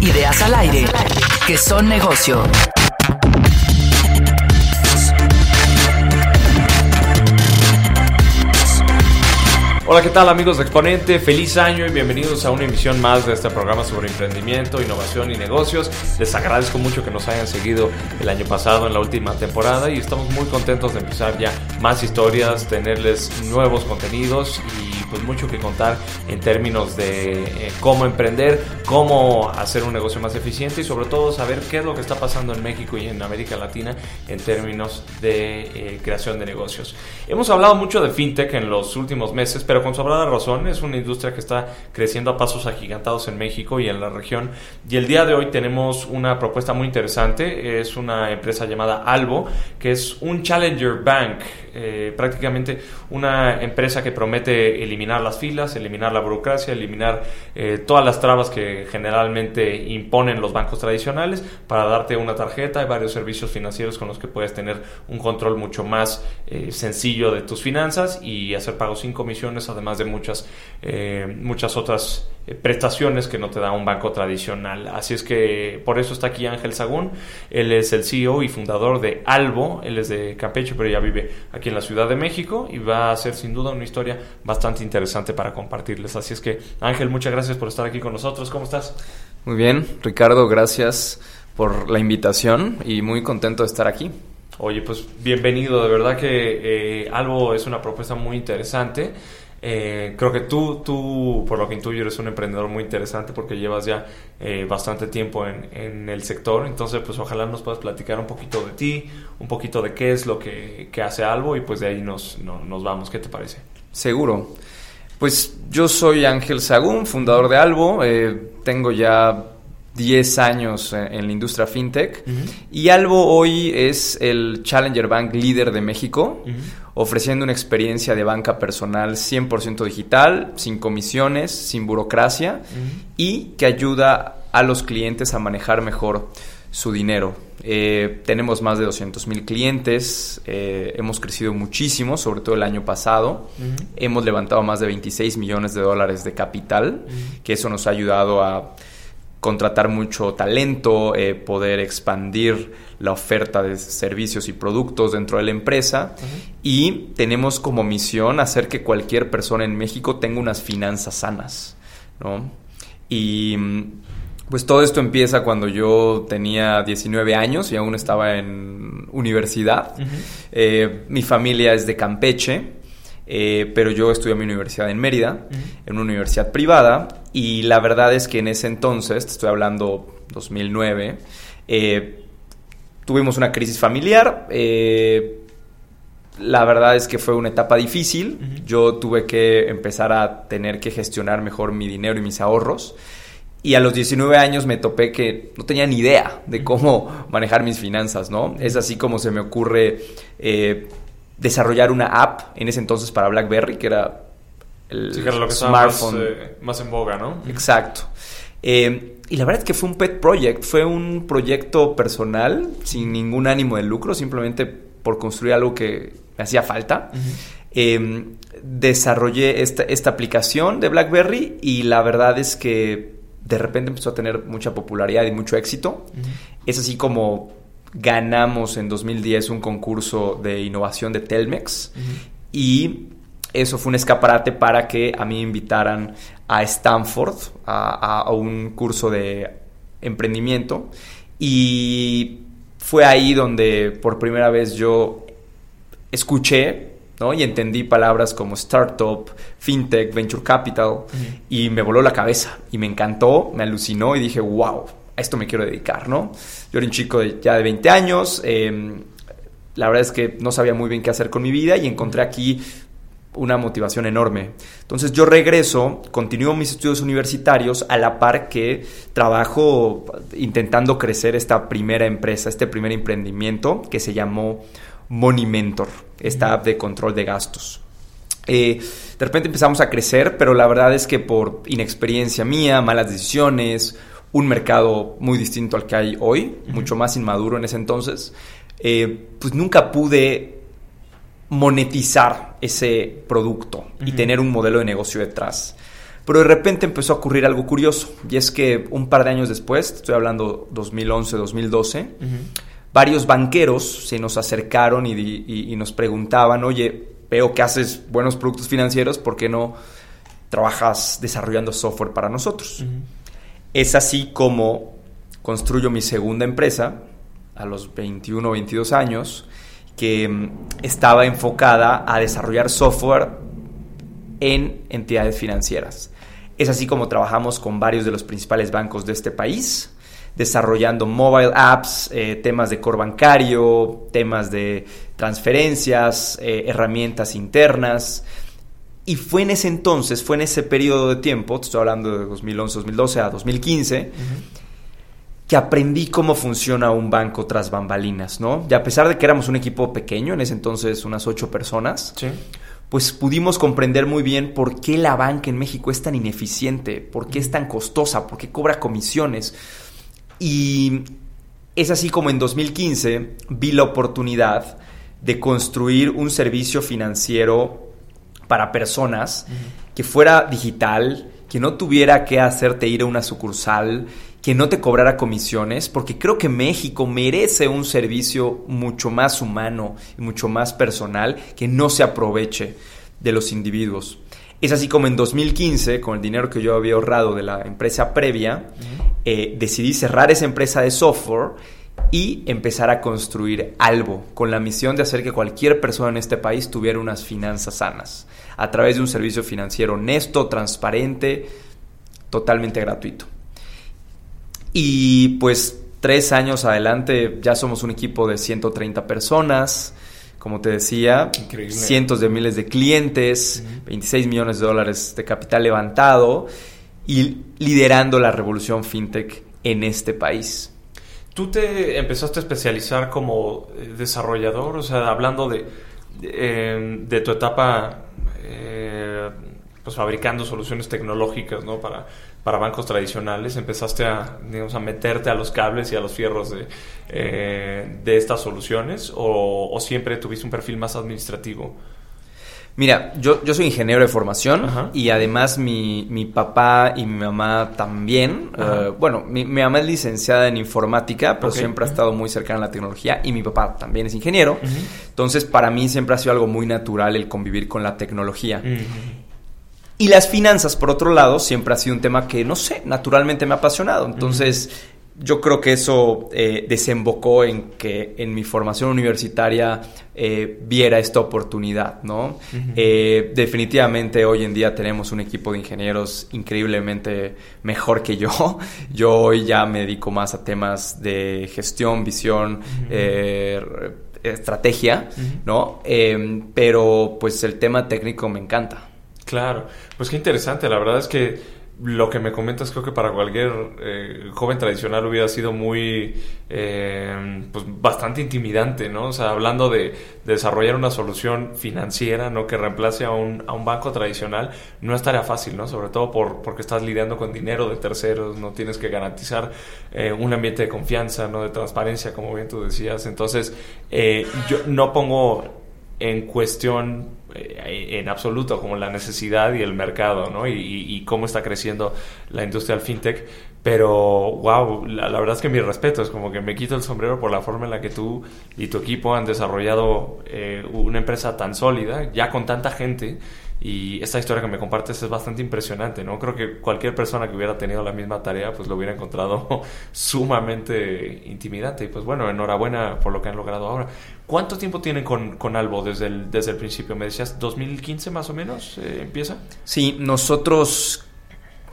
Ideas al aire que son negocio. Hola, ¿qué tal amigos de Exponente? Feliz año y bienvenidos a una emisión más de este programa sobre emprendimiento, innovación y negocios. Les agradezco mucho que nos hayan seguido el año pasado en la última temporada y estamos muy contentos de empezar ya más historias, tenerles nuevos contenidos y pues mucho que contar en términos de eh, cómo emprender, cómo hacer un negocio más eficiente y sobre todo saber qué es lo que está pasando en México y en América Latina en términos de eh, creación de negocios. Hemos hablado mucho de fintech en los últimos meses, pero con sobrada razón es una industria que está creciendo a pasos agigantados en México y en la región. Y el día de hoy tenemos una propuesta muy interesante. Es una empresa llamada Albo, que es un Challenger Bank, eh, prácticamente una empresa que promete eliminar las filas, eliminar la burocracia, eliminar eh, todas las trabas que generalmente imponen los bancos tradicionales para darte una tarjeta y varios servicios financieros con los que puedes tener un control mucho más eh, sencillo de tus finanzas y hacer pagos sin comisiones además de muchas, eh, muchas otras eh, prestaciones que no te da un banco tradicional. Así es que por eso está aquí Ángel Sagún. Él es el CEO y fundador de Albo. Él es de Campeche, pero ya vive aquí en la Ciudad de México y va a ser sin duda una historia bastante interesante para compartirles. Así es que Ángel, muchas gracias por estar aquí con nosotros. ¿Cómo estás? Muy bien, Ricardo, gracias por la invitación y muy contento de estar aquí. Oye, pues bienvenido. De verdad que eh, Albo es una propuesta muy interesante. Eh, creo que tú, tú, por lo que intuyo, eres un emprendedor muy interesante porque llevas ya eh, bastante tiempo en, en, el sector. Entonces, pues ojalá nos puedas platicar un poquito de ti, un poquito de qué es lo que, que hace Albo y pues de ahí nos, no, nos vamos. ¿Qué te parece? Seguro. Pues yo soy Ángel Sagún, fundador de Albo. Eh, tengo ya 10 años en la industria fintech uh -huh. y Albo hoy es el Challenger Bank líder de México, uh -huh. Ofreciendo una experiencia de banca personal 100% digital, sin comisiones, sin burocracia uh -huh. y que ayuda a los clientes a manejar mejor su dinero. Eh, tenemos más de 200 mil clientes, eh, hemos crecido muchísimo, sobre todo el año pasado. Uh -huh. Hemos levantado más de 26 millones de dólares de capital, que eso nos ha ayudado a contratar mucho talento, eh, poder expandir la oferta de servicios y productos dentro de la empresa uh -huh. y tenemos como misión hacer que cualquier persona en México tenga unas finanzas sanas, ¿no? Y pues todo esto empieza cuando yo tenía 19 años y aún estaba en universidad. Uh -huh. eh, mi familia es de Campeche, eh, pero yo estudié en mi universidad en Mérida, uh -huh. en una universidad privada, y la verdad es que en ese entonces, te estoy hablando 2009, eh, tuvimos una crisis familiar. Eh, la verdad es que fue una etapa difícil. Uh -huh. Yo tuve que empezar a tener que gestionar mejor mi dinero y mis ahorros. Y a los 19 años me topé que no tenía ni idea de cómo manejar mis finanzas, ¿no? Es así como se me ocurre eh, desarrollar una app en ese entonces para BlackBerry, que era el sí, que era lo que smartphone. Más, eh, más, en boga, ¿no? Exacto. Eh, y la verdad es que fue un pet project, fue un proyecto personal, sin ningún ánimo de lucro, simplemente por construir algo que me hacía falta. Uh -huh. eh, desarrollé esta, esta aplicación de BlackBerry y la verdad es que de repente empezó a tener mucha popularidad y mucho éxito. Es así como ganamos en 2010 un concurso de innovación de Telmex y eso fue un escaparate para que a mí me invitaran a Stanford a, a un curso de emprendimiento y fue ahí donde por primera vez yo escuché ¿no? Y entendí palabras como startup, fintech, venture capital, y me voló la cabeza, y me encantó, me alucinó, y dije, wow, a esto me quiero dedicar, ¿no? Yo era un chico de, ya de 20 años, em, la verdad es que no sabía muy bien qué hacer con mi vida, y encontré aquí una motivación enorme. Entonces yo regreso, continúo mis estudios universitarios a la par que trabajo intentando crecer esta primera empresa, este primer emprendimiento que se llamó Money Mentor, esta app de control de gastos. Eh, de repente empezamos a crecer, pero la verdad es que por inexperiencia mía, malas decisiones, un mercado muy distinto al que hay hoy, mucho más inmaduro en ese entonces, eh, pues nunca pude monetizar ese producto y tener un modelo de negocio detrás. Pero de repente empezó a ocurrir algo curioso, y es que un par de años después, estoy hablando 2011, 2012, varios banqueros se nos acercaron y, nos preguntaban, oye, veo que haces buenos productos financieros, ¿por qué no trabajas desarrollando software para nosotros? Es así como construyo mi segunda empresa a los 21 o 22 años, que mm, estaba enfocada a desarrollar software en entidades financieras. Es así como trabajamos con varios de los principales bancos de este país desarrollando mobile apps, eh, temas de core bancario, temas de transferencias, eh, herramientas internas. Y fue en ese entonces, fue en ese periodo de tiempo, estoy hablando de 2011, 2012 a 2015, que aprendí cómo funciona un banco tras bambalinas, ¿no? Y a pesar de que éramos un equipo pequeño, en ese entonces unas ocho personas, pues pudimos comprender muy bien por qué la banca en México es tan ineficiente, por qué es tan costosa, por qué cobra comisiones. Y es así como en 2015 vi la oportunidad de construir un servicio financiero para personas que fuera digital, que no tuviera que hacerte ir a una sucursal, que no te cobrara comisiones, porque creo que México merece un servicio mucho más humano y mucho más personal que no se aproveche de los individuos. Es así como en 2015, con el dinero que yo había ahorrado de la empresa previa, eh, decidí cerrar esa empresa de software y empezar a construir algo con la misión de hacer que cualquier persona en este país tuviera unas finanzas sanas a través de un servicio financiero honesto, transparente, totalmente gratuito. Y pues tres años adelante ya somos un equipo de 130 personas, como te decía, cientos de miles de clientes, 26 millones de dólares de capital levantado y liderando la revolución fintech en este país. Tú te empezaste a especializar como eh, desarrollador, o sea, hablando de, de, em, tu etapa eh, pues fabricando soluciones tecnológicas ¿no? para, para bancos tradicionales, empezaste a, digamos, a meterte a los cables y a los fierros de, eh, de estas soluciones o, siempre tuviste un perfil más administrativo? Mira, yo, yo soy ingeniero de formación y además mi, mi, papá y mi mamá también. Eh, bueno, mi, mamá es licenciada en informática, pero siempre ha estado muy cercana a la tecnología y mi papá también es ingeniero. Entonces, para mí siempre ha sido algo muy natural el convivir con la tecnología. Y las finanzas, por otro lado, siempre ha sido un tema que, no sé, naturalmente me ha apasionado. Entonces, yo creo que eso eh, desembocó en que en mi formación universitaria eh, viera esta oportunidad, ¿no? Eh, definitivamente hoy en día tenemos un equipo de ingenieros increíblemente mejor que yo. Yo hoy ya me dedico más a temas de gestión, visión, estrategia, ¿no? pero pues el tema técnico me encanta. Claro, pues qué interesante, la verdad es que lo que me comentas creo que para cualquier eh, joven tradicional hubiera sido muy, eh, pues bastante intimidante, ¿no? O sea, hablando de, desarrollar una solución financiera, ¿no? Que reemplace a un, banco tradicional, no es tarea fácil, ¿no? Sobre todo por, porque estás lidiando con dinero de terceros, no tienes que garantizar eh, un ambiente de confianza, ¿no? De transparencia, como bien tú decías. Entonces, yo no pongo en cuestión eh, en absoluto como la necesidad y el mercado, ¿no? Y, cómo está creciendo la industria del fintech. Pero, wow, la, verdad es que mi respeto es como que me quito el sombrero por la forma en la que tú y tu equipo han desarrollado eh, una empresa tan sólida, ya con tanta gente y esta historia que me compartes es bastante impresionante, ¿no? Creo que cualquier persona que hubiera tenido la misma tarea, pues lo hubiera encontrado sumamente intimidante. Y pues bueno, enhorabuena por lo que han logrado ahora. ¿Cuánto tiempo tienen con, con Albo desde el, desde el principio? ¿Me decías 2015 más o menos eh, empieza? Sí, nosotros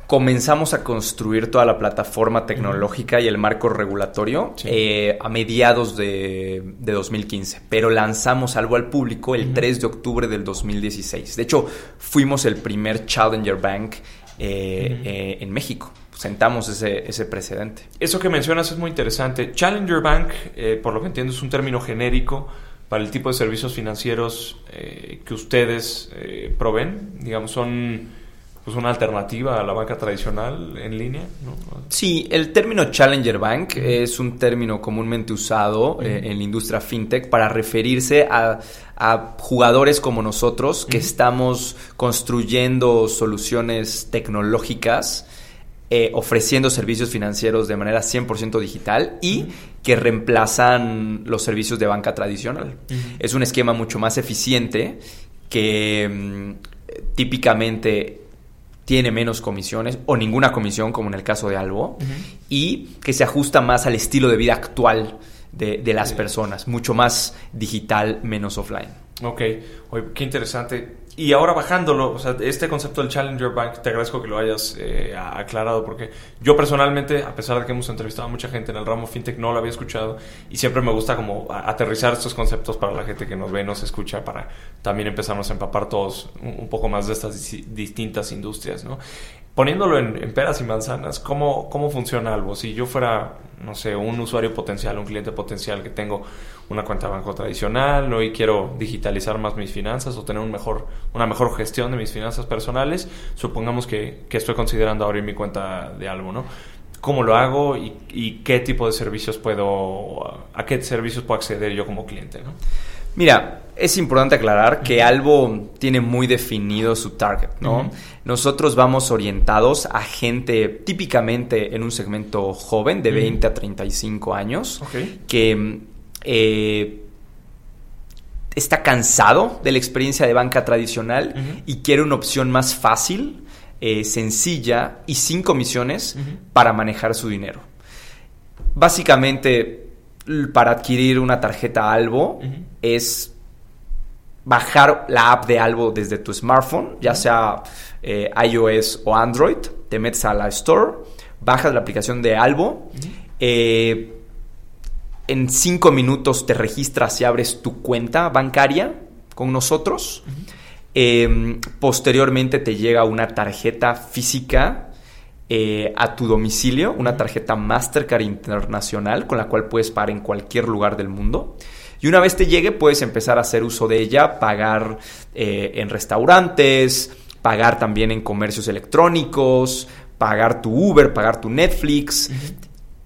comenzamos a construir toda la plataforma tecnológica y el marco regulatorio eh, a mediados de, 2015, pero lanzamos algo al público el 3 de octubre del 2016. De hecho, fuimos el primer Challenger Bank eh, eh, en México. Sentamos ese, ese, precedente. Eso que mencionas es muy interesante. Challenger Bank, por lo que entiendo, es un término genérico para el tipo de servicios financieros que ustedes proveen. Digamos, son pues una alternativa a la banca tradicional en línea. ¿no? Sí, el término Challenger Bank es un término comúnmente usado eh, en la industria fintech para referirse a, jugadores como nosotros que estamos construyendo soluciones tecnológicas. Eh, ofreciendo servicios financieros de manera 100% digital y que reemplazan los servicios de banca tradicional. Es un esquema mucho más eficiente que mm, típicamente tiene menos comisiones o ninguna comisión, como en el caso de Albo, y que se ajusta más al estilo de vida actual de, las personas, mucho más digital, menos offline. Ok, Oye, qué interesante. Y ahora bajándolo, o sea, este concepto del Challenger Bank, te agradezco que lo hayas eh, aclarado, porque yo personalmente, a pesar de que hemos entrevistado a mucha gente en el ramo fintech, no lo había escuchado y siempre me gusta como aterrizar estos conceptos para la gente que nos ve, nos escucha, para también empezarnos a empapar todos un poco más de estas distintas industrias, ¿no? poniéndolo en, peras y manzanas, ¿cómo, ¿cómo funciona algo? Si yo fuera, no sé, un usuario potencial, un cliente potencial que tengo una cuenta de banco tradicional ¿no? y quiero digitalizar más mis finanzas o tener un mejor, una mejor gestión de mis finanzas personales, supongamos que, que estoy considerando abrir mi cuenta de algo, ¿no? ¿Cómo lo hago y, y, qué tipo de servicios puedo, a qué servicios puedo acceder yo como cliente, ¿no? Mira, es importante aclarar que Albo tiene muy definido su target, ¿no? Nosotros vamos orientados a gente típicamente en un segmento joven, de 20 a 35 años, que eh, está cansado de la experiencia de banca tradicional y quiere una opción más fácil, eh, sencilla y sin comisiones para manejar su dinero. Básicamente, para adquirir una tarjeta Albo es bajar la app de Albo desde tu smartphone, ya sea eh, iOS o Android, te metes a la Store, bajas la aplicación de Albo, eh, en cinco minutos te registras y abres tu cuenta bancaria con nosotros. Em, posteriormente te llega una tarjeta física eh, a tu domicilio una tarjeta Mastercard internacional con la cual puedes pagar en cualquier lugar del mundo. Y una vez te llegue puedes empezar a hacer uso de ella, pagar eh, en restaurantes, pagar también en comercios electrónicos, pagar tu Uber, pagar tu Netflix.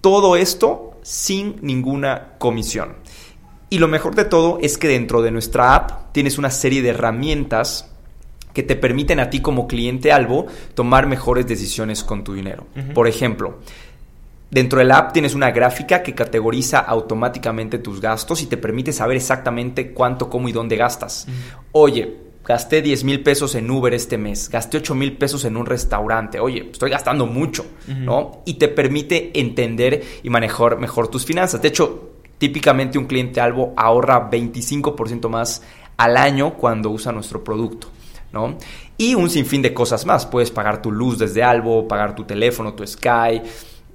Todo esto sin ninguna comisión. Y lo mejor de todo es que dentro de nuestra app tienes una serie de herramientas que te permiten a ti como cliente Albo tomar mejores decisiones con tu dinero. Por ejemplo, dentro del app tienes una gráfica que categoriza automáticamente tus gastos y te permite saber exactamente cuánto, cómo y dónde gastas. Oye, gasté 10 mil pesos en Uber este mes, gasté 8 mil pesos en un restaurante, oye, estoy gastando mucho, ¿no? Y te permite entender y manejar mejor tus finanzas. De hecho, típicamente un cliente Albo ahorra 25% más al año cuando usa nuestro producto. ¿no? Y un sinfín de cosas más. Puedes pagar tu luz desde Albo, pagar tu teléfono, tu Sky,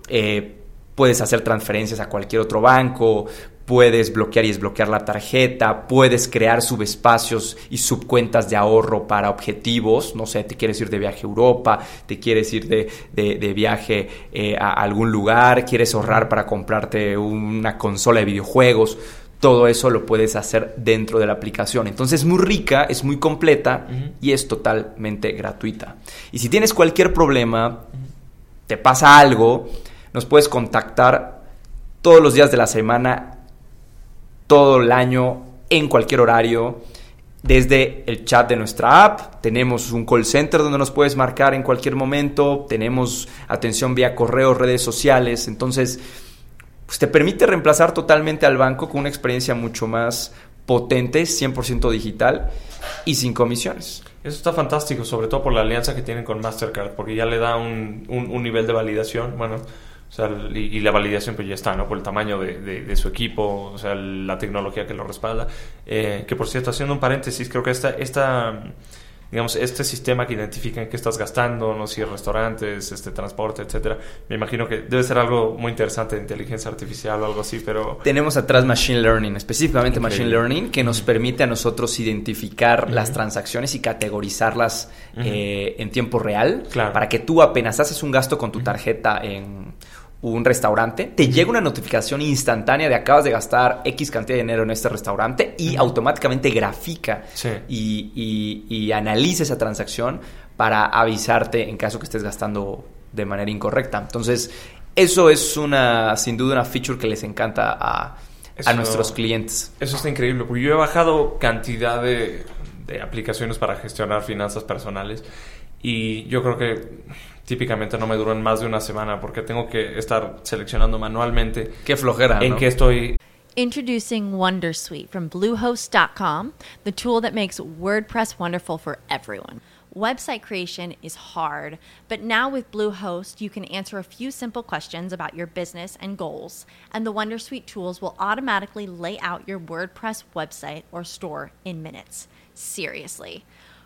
eh, puedes hacer transferencias a cualquier otro banco, puedes bloquear y desbloquear la tarjeta, puedes crear subespacios y subcuentas de ahorro para objetivos, no sé, te quieres ir de viaje a Europa, te quieres ir de, viaje eh, a algún lugar, quieres ahorrar para comprarte una consola de videojuegos todo eso lo puedes hacer dentro de la aplicación. Entonces es muy rica, es muy completa y es totalmente gratuita. Y si tienes cualquier problema, te pasa algo, nos puedes contactar todos los días de la semana, todo el año, en cualquier horario. desde el chat de nuestra app, tenemos un call center donde nos puedes marcar en cualquier momento, tenemos atención vía correo, redes sociales, entonces pues te permite reemplazar totalmente al banco con una experiencia mucho más potente, 100% digital y sin comisiones. Eso está fantástico, sobre todo por la alianza que tienen con Mastercard, porque ya le da un, un, nivel de validación, bueno, y, la validación pues ya está, ¿no? Por el tamaño de, de, su equipo, o sea, la tecnología que lo respalda. Eh, que por cierto, haciendo un paréntesis, creo que esta, esta digamos, este sistema que identifica en qué estás gastando, no sé, restaurantes, este transporte, etcétera. Me imagino que debe ser algo muy interesante de inteligencia artificial o algo así, pero tenemos atrás machine learning, específicamente machine learning, que nos permite a nosotros identificar las transacciones y categorizarlas eh, en tiempo real, para que tú apenas haces un gasto con tu tarjeta en un restaurante, te llega una notificación instantánea de acabas de gastar X cantidad de dinero en este restaurante y automáticamente grafica y, y, analiza esa transacción para avisarte en caso que estés gastando de manera incorrecta. Entonces, eso es una, sin duda, una feature que les encanta a, a nuestros clientes. Eso está increíble, porque yo he bajado cantidad de, de aplicaciones para gestionar finanzas personales y yo creo que típicamente no me duran más de una semana porque tengo que estar seleccionando manualmente. Qué flojera. En qué estoy. Introducing Wondersuite from Bluehost.com, the tool that makes WordPress wonderful for everyone. Website creation is hard, but now with Bluehost, you can answer a few simple questions about your business and goals, and the Wondersuite tools will automatically lay out your WordPress website or store in minutes. Seriously.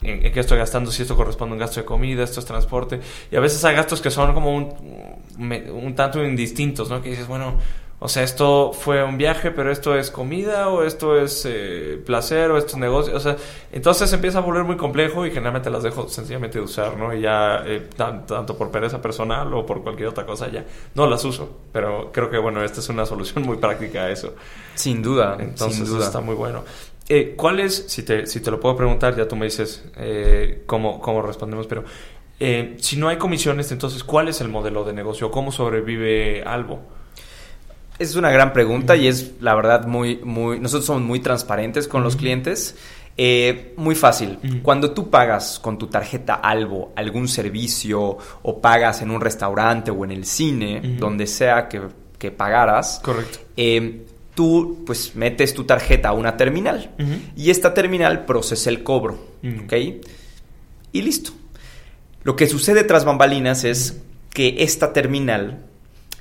En, qué estoy gastando, si esto corresponde a un gasto de comida, esto es transporte. Y a veces hay gastos que son como un, un tanto indistintos, ¿no? Que dices, bueno, o sea, esto fue un viaje, pero esto es comida, o esto es eh, placer, o esto es negocio. O sea, entonces empieza a volver muy complejo y generalmente las dejo sencillamente de usar, ¿no? Y ya, eh, tanto por pereza personal o por cualquier otra cosa, ya no las uso. Pero creo que, bueno, esta es una solución muy práctica a eso. Sin duda. Entonces, sin duda. está muy bueno. Eh, ¿Cuál es, si te, si te lo puedo preguntar, ya tú me dices eh, cómo, cómo respondemos, pero eh, si no hay comisiones, entonces, ¿cuál es el modelo de negocio? ¿Cómo sobrevive Albo? Es una gran pregunta y es la verdad muy, muy, nosotros somos muy transparentes con los clientes. muy fácil. Cuando tú pagas con tu tarjeta Albo algún servicio o pagas en un restaurante o en el cine, donde sea que, que pagaras, Correcto tú pues metes tu tarjeta a una terminal y esta terminal procesa el cobro, ¿ok? Y listo. Lo que sucede tras bambalinas es que esta terminal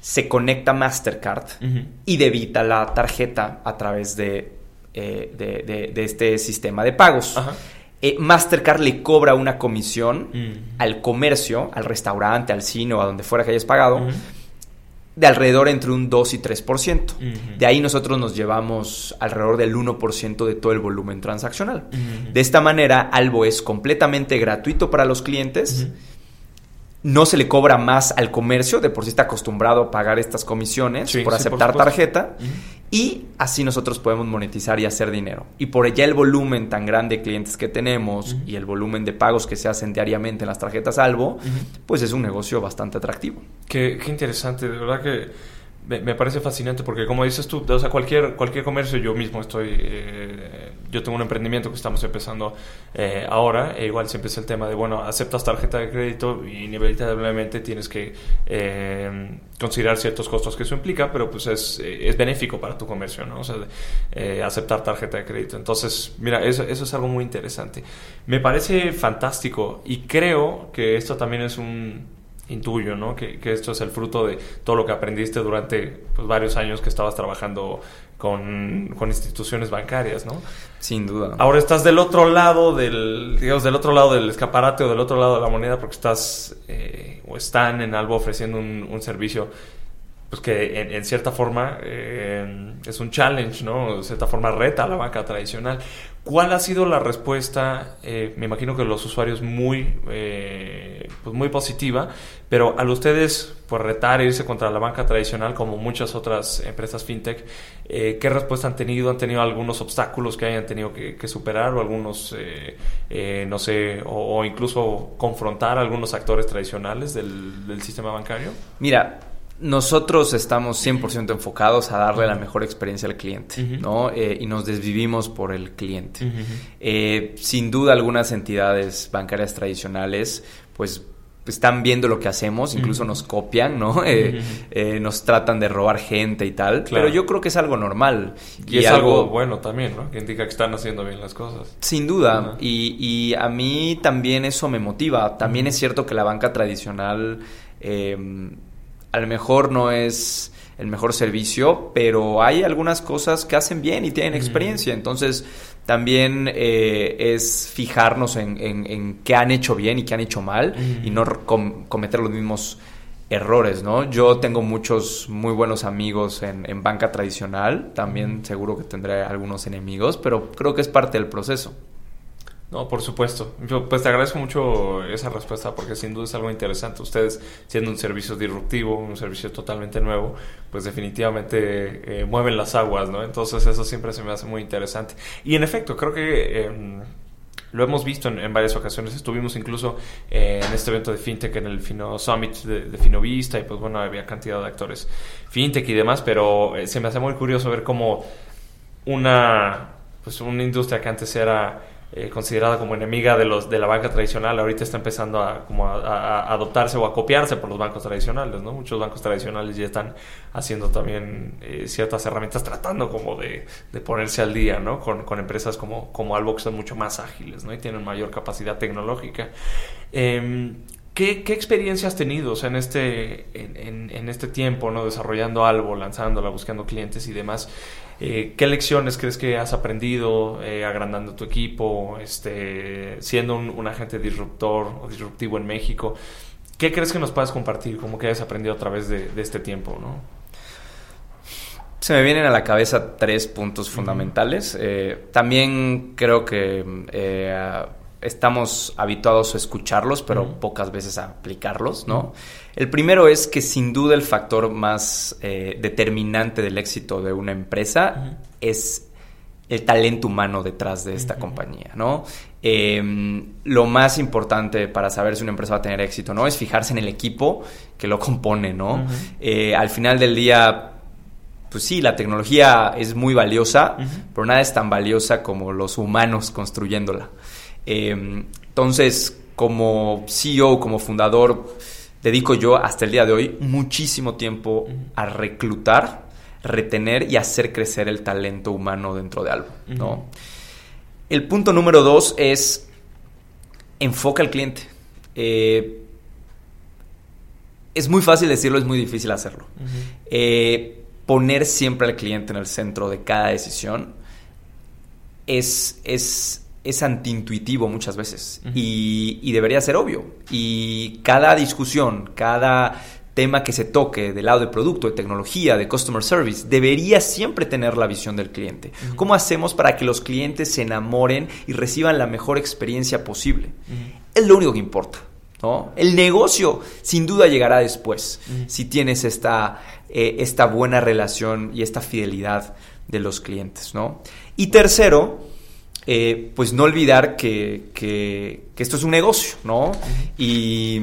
se conecta a Mastercard y debita la tarjeta a través de, eh, de, este sistema de pagos. Eh, Mastercard le cobra una comisión al comercio, al restaurante, al cine o a donde fuera que hayas pagado de alrededor entre un 2 y 3%. De ahí nosotros nos llevamos alrededor del 1% de todo el volumen transaccional. De esta manera, Albo es completamente gratuito para los clientes. No se le cobra más al comercio, de por sí está acostumbrado a pagar estas comisiones Sí, por sí, aceptar tarjeta. Y así nosotros podemos monetizar y hacer dinero. Y por ya el volumen tan grande de clientes que tenemos y el volumen de pagos que se hacen diariamente en las tarjetas Albo, pues es un negocio bastante atractivo. Qué, qué interesante, de verdad que me, parece fascinante porque como dices tú, o sea, cualquier, cualquier comercio, yo mismo estoy, eh, yo tengo un emprendimiento que estamos empezando eh, ahora, e igual siempre es el tema de, bueno, aceptas tarjeta de crédito y inevitablemente tienes que eh, considerar ciertos costos que eso implica, pero pues es, es benéfico para tu comercio, ¿no? O sea, aceptar tarjeta de crédito. Entonces, mira, eso, eso es algo muy interesante. Me parece fantástico y creo que esto también es un intuyo, ¿no? Que, que esto es el fruto de todo lo que aprendiste durante pues, varios años que estabas trabajando con, con instituciones bancarias, ¿no? Sin duda. Ahora estás del otro lado del, digamos, del otro lado del escaparate o del otro lado de la moneda porque estás eh, o están en algo ofreciendo un, un servicio pues que en, en cierta forma eh, es un challenge, ¿no? De cierta forma reta a la banca tradicional. ¿Cuál ha sido la respuesta? Eh, me imagino que los usuarios muy, eh, pues muy positiva, pero al ustedes pues retar e irse contra la banca tradicional como muchas otras empresas fintech, eh, ¿qué respuesta han tenido? ¿Han tenido algunos obstáculos que hayan tenido que, que superar o algunos, eh, eh, no sé, o, o incluso confrontar a algunos actores tradicionales del, del sistema bancario? Mira, nosotros estamos 100% enfocados a darle la mejor experiencia al cliente. ¿no? Eh, y nos desvivimos por el cliente. Eh, sin duda, algunas entidades bancarias tradicionales, pues están viendo lo que hacemos, incluso nos copian, ¿no? Eh, eh, nos tratan de robar gente y tal, Claro. pero yo creo que es algo normal. Y, es algo, bueno también, ¿no? Que indica que están haciendo bien las cosas. Sin duda, y, y a mí también eso me motiva. También es cierto que la banca tradicional eh, a lo mejor no es el mejor servicio, pero hay algunas cosas que hacen bien y tienen experiencia. Entonces, también eh, es fijarnos en, en- en qué han hecho bien y qué han hecho mal y no com- cometer los mismos errores, ¿no? Yo tengo muchos muy buenos amigos en, en banca tradicional, también seguro que tendré algunos enemigos, pero creo que es parte del proceso. No, por supuesto. Yo pues te agradezco mucho esa respuesta porque sin duda es algo interesante. Ustedes siendo un servicio disruptivo, un servicio totalmente nuevo, pues definitivamente eh, mueven las aguas, ¿no? Entonces eso siempre se me hace muy interesante. Y en efecto, creo que eh, lo hemos visto en, en varias ocasiones. Estuvimos incluso eh, en este evento de FinTech en el Fino Summit de, de Finovista y pues bueno, había cantidad de actores FinTech y demás, pero eh, se me hace muy curioso ver cómo una pues una industria que antes era eh, considerada como enemiga de los de la banca tradicional ahorita está empezando a como a, adoptarse o a copiarse por los bancos tradicionales no muchos bancos tradicionales ya están haciendo también eh, ciertas herramientas tratando como de, de ponerse al día no con, con empresas como como Albo que son mucho más ágiles no y tienen mayor capacidad tecnológica. Em, ¿Qué, ¿Qué experiencia has tenido o sea, en, este, en, este tiempo, ¿no? desarrollando algo, lanzándola, buscando clientes y demás? Eh, ¿Qué lecciones crees que has aprendido eh, agrandando tu equipo, este, siendo un, un agente disruptor o disruptivo en México? ¿Qué crees que nos puedas compartir, como que hayas aprendido a través de, de este tiempo? ¿no? Se me vienen a la cabeza tres puntos fundamentales. Eh, también creo que estamos habituados a escucharlos, pero pocas veces a aplicarlos, ¿no? El primero es que sin duda el factor más eh, determinante del éxito de una empresa es el talento humano detrás de esta compañía, ¿no? Eh, lo más importante para saber si una empresa va a tener éxito, ¿no? Es fijarse en el equipo que lo compone, ¿no? Eh, al final del día, pues sí, la tecnología es muy valiosa, pero nada es tan valiosa como los humanos construyéndola. Eh, entonces, como CEO, como fundador, dedico yo hasta el día de hoy muchísimo tiempo a reclutar, retener y hacer crecer el talento humano dentro de algo. El punto número dos es enfoca al cliente. Eh, es muy fácil decirlo, es muy difícil hacerlo. Eh, poner siempre al cliente en el centro de cada decisión es, es, es antiintuitivo muchas veces y debería ser obvio. Y cada discusión, cada tema que se toque del lado de producto, de tecnología, de customer service, debería siempre tener la visión del cliente. ¿Cómo hacemos para que los clientes se enamoren y reciban la mejor experiencia posible? Es lo único que importa. ¿no? El negocio sin duda llegará después si tienes esta, eh, esta buena relación y esta fidelidad de los clientes. ¿no? Y tercero, eh, pues no olvidar que, que, que, esto es un negocio, ¿no? Y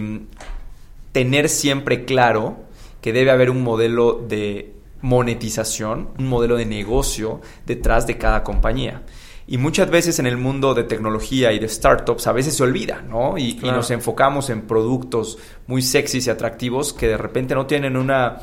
tener siempre claro que debe haber un modelo de monetización, un modelo de negocio detrás de cada compañía. Y muchas veces en el mundo de tecnología y de startups a veces se olvida, ¿no? Y, claro. y nos enfocamos en productos muy sexys y atractivos que de repente no tienen una,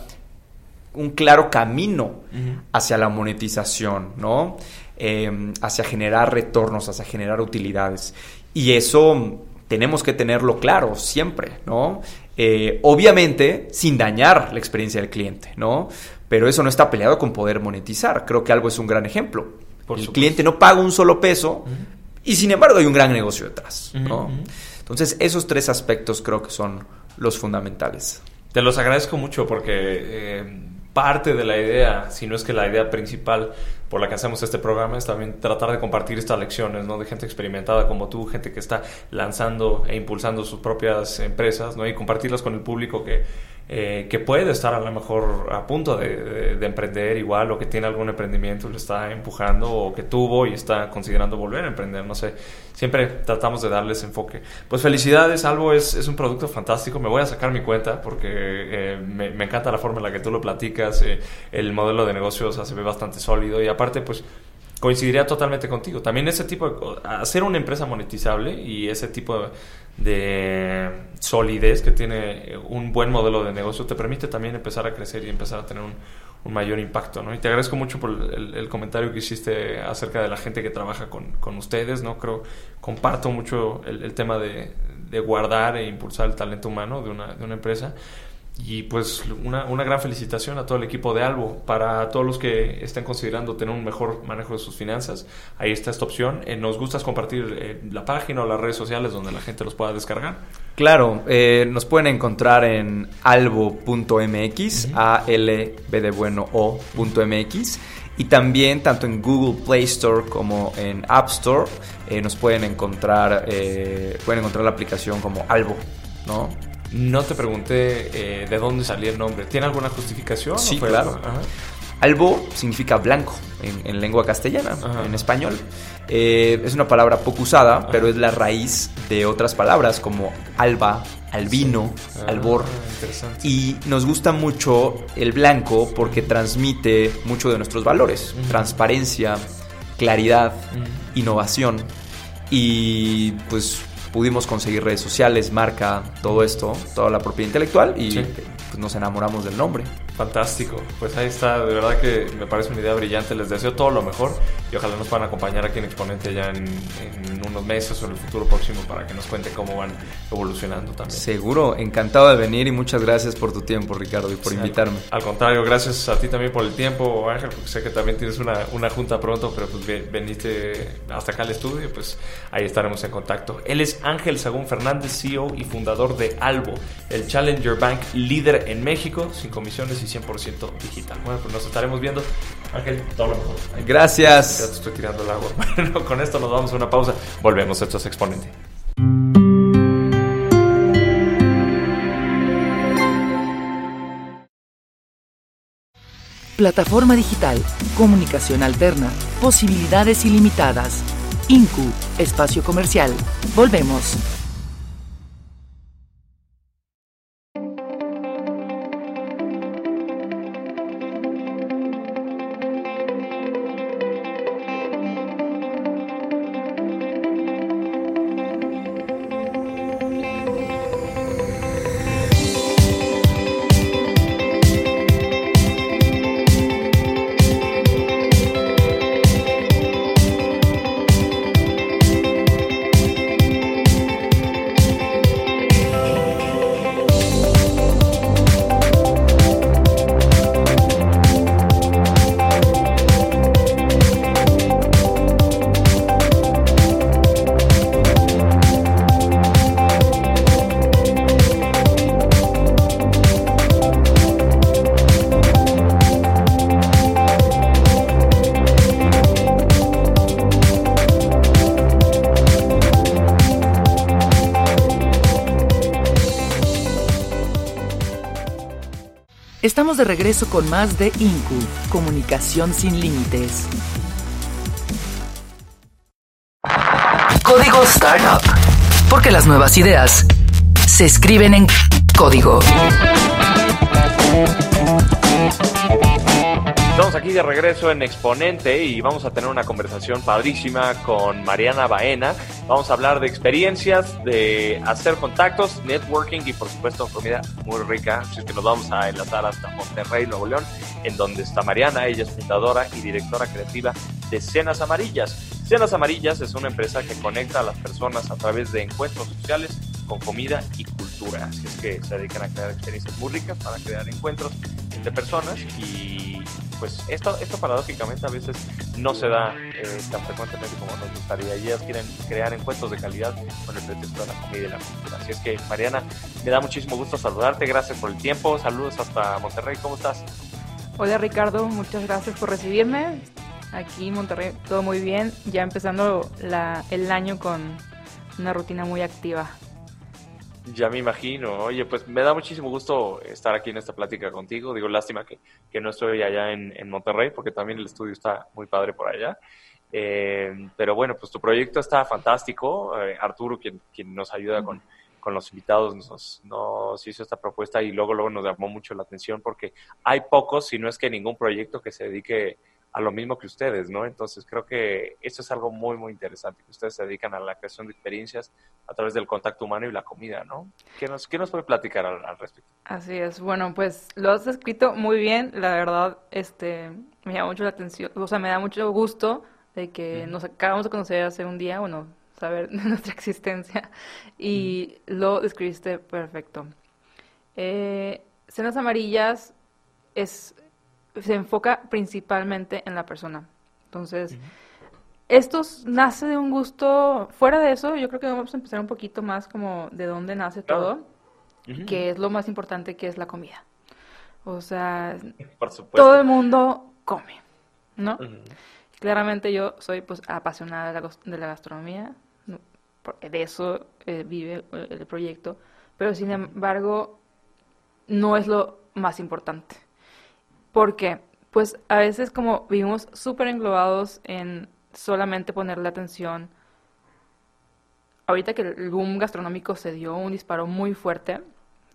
un claro camino uh -huh. hacia la monetización, ¿no? Eh, hacia generar retornos, hacia generar utilidades. Y eso tenemos que tenerlo claro siempre, ¿no? Eh, obviamente sin dañar la experiencia del cliente, ¿no? Pero eso no está peleado con poder monetizar. Creo que algo es un gran ejemplo. Por el supuesto. cliente no paga un solo peso uh -huh. y sin embargo hay un gran negocio detrás, uh -huh. ¿no? Entonces esos tres aspectos creo que son los fundamentales. Te los agradezco mucho porque eh, parte de la idea, si no es que la idea principal por la que hacemos este programa es también tratar de compartir estas lecciones, ¿no? De gente experimentada como tú, gente que está lanzando e impulsando sus propias empresas, ¿no? Y compartirlas con el público que, eh, que puede estar a lo mejor a punto de, de, de, emprender igual o que tiene algún emprendimiento lo está empujando o que tuvo y está considerando volver a emprender, no sé. Siempre tratamos de darles enfoque. Pues felicidades, Albo es, es un producto fantástico. Me voy a sacar mi cuenta porque eh, me, encanta la forma en la que tú lo platicas. Eh, el modelo de negocio o sea, se ve bastante sólido y aparte pues coincidiría totalmente contigo. También ese tipo de hacer una empresa monetizable y ese tipo de solidez que tiene un buen modelo de negocio te permite también empezar a crecer y empezar a tener un, un mayor impacto, ¿no? Y te agradezco mucho por el, el, comentario que hiciste acerca de la gente que trabaja con, con ustedes, ¿no? Creo, comparto mucho el, el tema de, de, guardar e impulsar el talento humano de una, de una empresa. Y pues una, una, gran felicitación a todo el equipo de Albo. Para todos los que estén considerando tener un mejor manejo de sus finanzas, ahí está esta opción. Eh, nos gusta compartir eh, la página o las redes sociales donde la gente los pueda descargar. Claro, eh, nos pueden encontrar en albo.mx, uh -huh. a l b de bueno o.mx. Y también tanto en Google Play Store como en App Store eh, nos pueden encontrar, pueden encontrar la aplicación como Albo, ¿no? No te pregunté eh, de dónde salía el nombre. ¿Tiene alguna justificación? Sí, claro. Ajá. Albo significa blanco en, en lengua castellana, Ajá. en español. Eh, es una palabra poco usada, Ajá. pero es la raíz de otras palabras como alba, albino, sí. ah, albor. Y nos gusta mucho el blanco porque transmite mucho de nuestros valores. Uh -huh. Transparencia, claridad, uh -huh. innovación. Y pues pudimos conseguir redes sociales, marca, todo esto, toda la propiedad intelectual y. pues nos enamoramos del nombre. Fantástico, pues ahí está, de verdad que me parece una idea brillante, les deseo todo lo mejor y ojalá nos puedan acompañar aquí en Exponente ya en, en unos meses o en el futuro próximo para que nos cuente cómo van evolucionando también. Seguro, encantado de venir y muchas gracias por tu tiempo Ricardo y por sí, invitarme. Al, al, contrario, gracias a ti también por el tiempo Ángel, porque sé que también tienes una, una junta pronto, pero pues veniste hasta acá al estudio, pues ahí estaremos en contacto. Él es Ángel Sagún Fernández, CEO y fundador de Albo, el Challenger Bank líder en México, sin comisiones y 100% digital. Bueno, pues nos estaremos viendo. Ángel, todo lo mejor. Gracias. Ya te estoy tirando el agua. Bueno, con esto nos vamos a una pausa. Volvemos. Esto es Exponente. Plataforma digital, comunicación alterna, posibilidades ilimitadas. Incu, espacio comercial. Volvemos. Estamos de regreso con más de INCU, Comunicación sin Límites. Código Startup. Porque las nuevas ideas se escriben en código. Estamos aquí de regreso en Exponente y vamos a tener una conversación padrísima con Mariana Baena. Vamos a hablar de experiencias, de hacer contactos, networking y por supuesto comida muy rica. Así que nos vamos a enlazar hasta Monterrey, Nuevo León, en donde está Mariana. Ella es fundadora y directora creativa de Cenas Amarillas. Cenas Amarillas es una empresa que conecta a las personas a través de encuentros sociales con comida y cultura. Así es que se dedican a crear experiencias muy ricas para crear encuentros entre personas y pues esto, esto paradójicamente a veces no se da eh, tan frecuentemente como nos gustaría. Y ellas quieren crear encuentros de calidad con el pretexto de la comida y la cultura. Así es que Mariana, me da muchísimo gusto saludarte, gracias por el tiempo, saludos hasta Monterrey, ¿cómo estás? Hola Ricardo, muchas gracias por recibirme. Aquí en Monterrey todo muy bien, ya empezando la, el año con una rutina muy activa. Ya me imagino. Oye, pues me da muchísimo gusto estar aquí en esta plática contigo. Digo, lástima que, que no estoy allá en, en, Monterrey, porque también el estudio está muy padre por allá. Eh, pero bueno, pues tu proyecto está fantástico. Eh, Arturo, quien, quien nos ayuda con, con los invitados, nos, nos hizo esta propuesta y luego, luego nos llamó mucho la atención porque hay pocos, si no es que ningún proyecto que se dedique a lo mismo que ustedes, ¿no? Entonces creo que esto es algo muy, muy interesante, que ustedes se dedican a la creación de experiencias a través del contacto humano y la comida, ¿no? ¿Qué nos, qué nos puede platicar al, al respecto? Así es, bueno, pues lo has escrito muy bien, la verdad, este, me llama mucho la atención, o sea, me da mucho gusto de que nos acabamos de conocer hace un día, bueno, saber de nuestra existencia, y lo describiste perfecto. Eh, Cenas Amarillas es se enfoca principalmente en la persona. Entonces, esto nace de un gusto, fuera de eso, yo creo que vamos a empezar un poquito más como de dónde nace todo, que es lo más importante que es la comida. O sea, todo el mundo come, ¿no? Claramente yo soy pues apasionada de la, de la gastronomía, de eso eh, vive eh, el proyecto, pero sin embargo no es lo más importante. Porque, pues a veces como vivimos súper englobados en solamente ponerle atención. Ahorita que el boom gastronómico se dio un disparo muy fuerte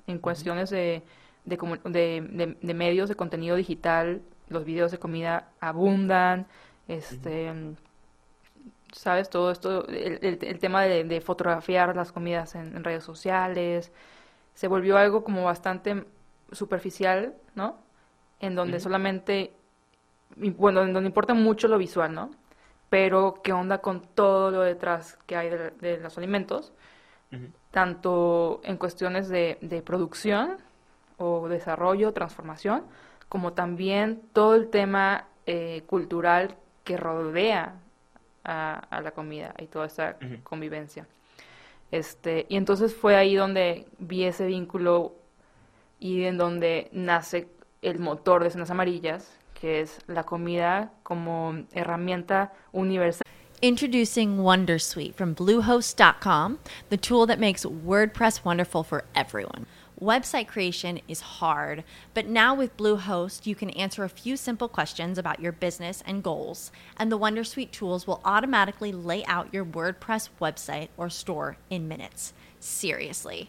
en cuestiones de, de, de, medios de contenido digital, los videos de comida abundan, este, sabes, todo esto, el, el, tema de, fotografiar las comidas en, en redes sociales, se volvió algo como bastante superficial, ¿no? En donde solamente, bueno, en donde importa mucho lo visual, ¿no? Pero qué onda con todo lo detrás que hay de, los alimentos, tanto en cuestiones de, de producción o desarrollo, transformación, como también todo el tema eh, cultural que rodea a, la comida y toda esa convivencia. Este, y entonces fue ahí donde vi ese vínculo y en donde nace el motor de Cenas Amarillas, que es la comida como herramienta universal. Introducing Wondersuite from Bluehost.com, the tool that makes WordPress wonderful for everyone. Website creation is hard, but now with Bluehost, you can answer a few simple questions about your business and goals, and the Wondersuite tools will automatically lay out your WordPress website or store in minutes. Seriously.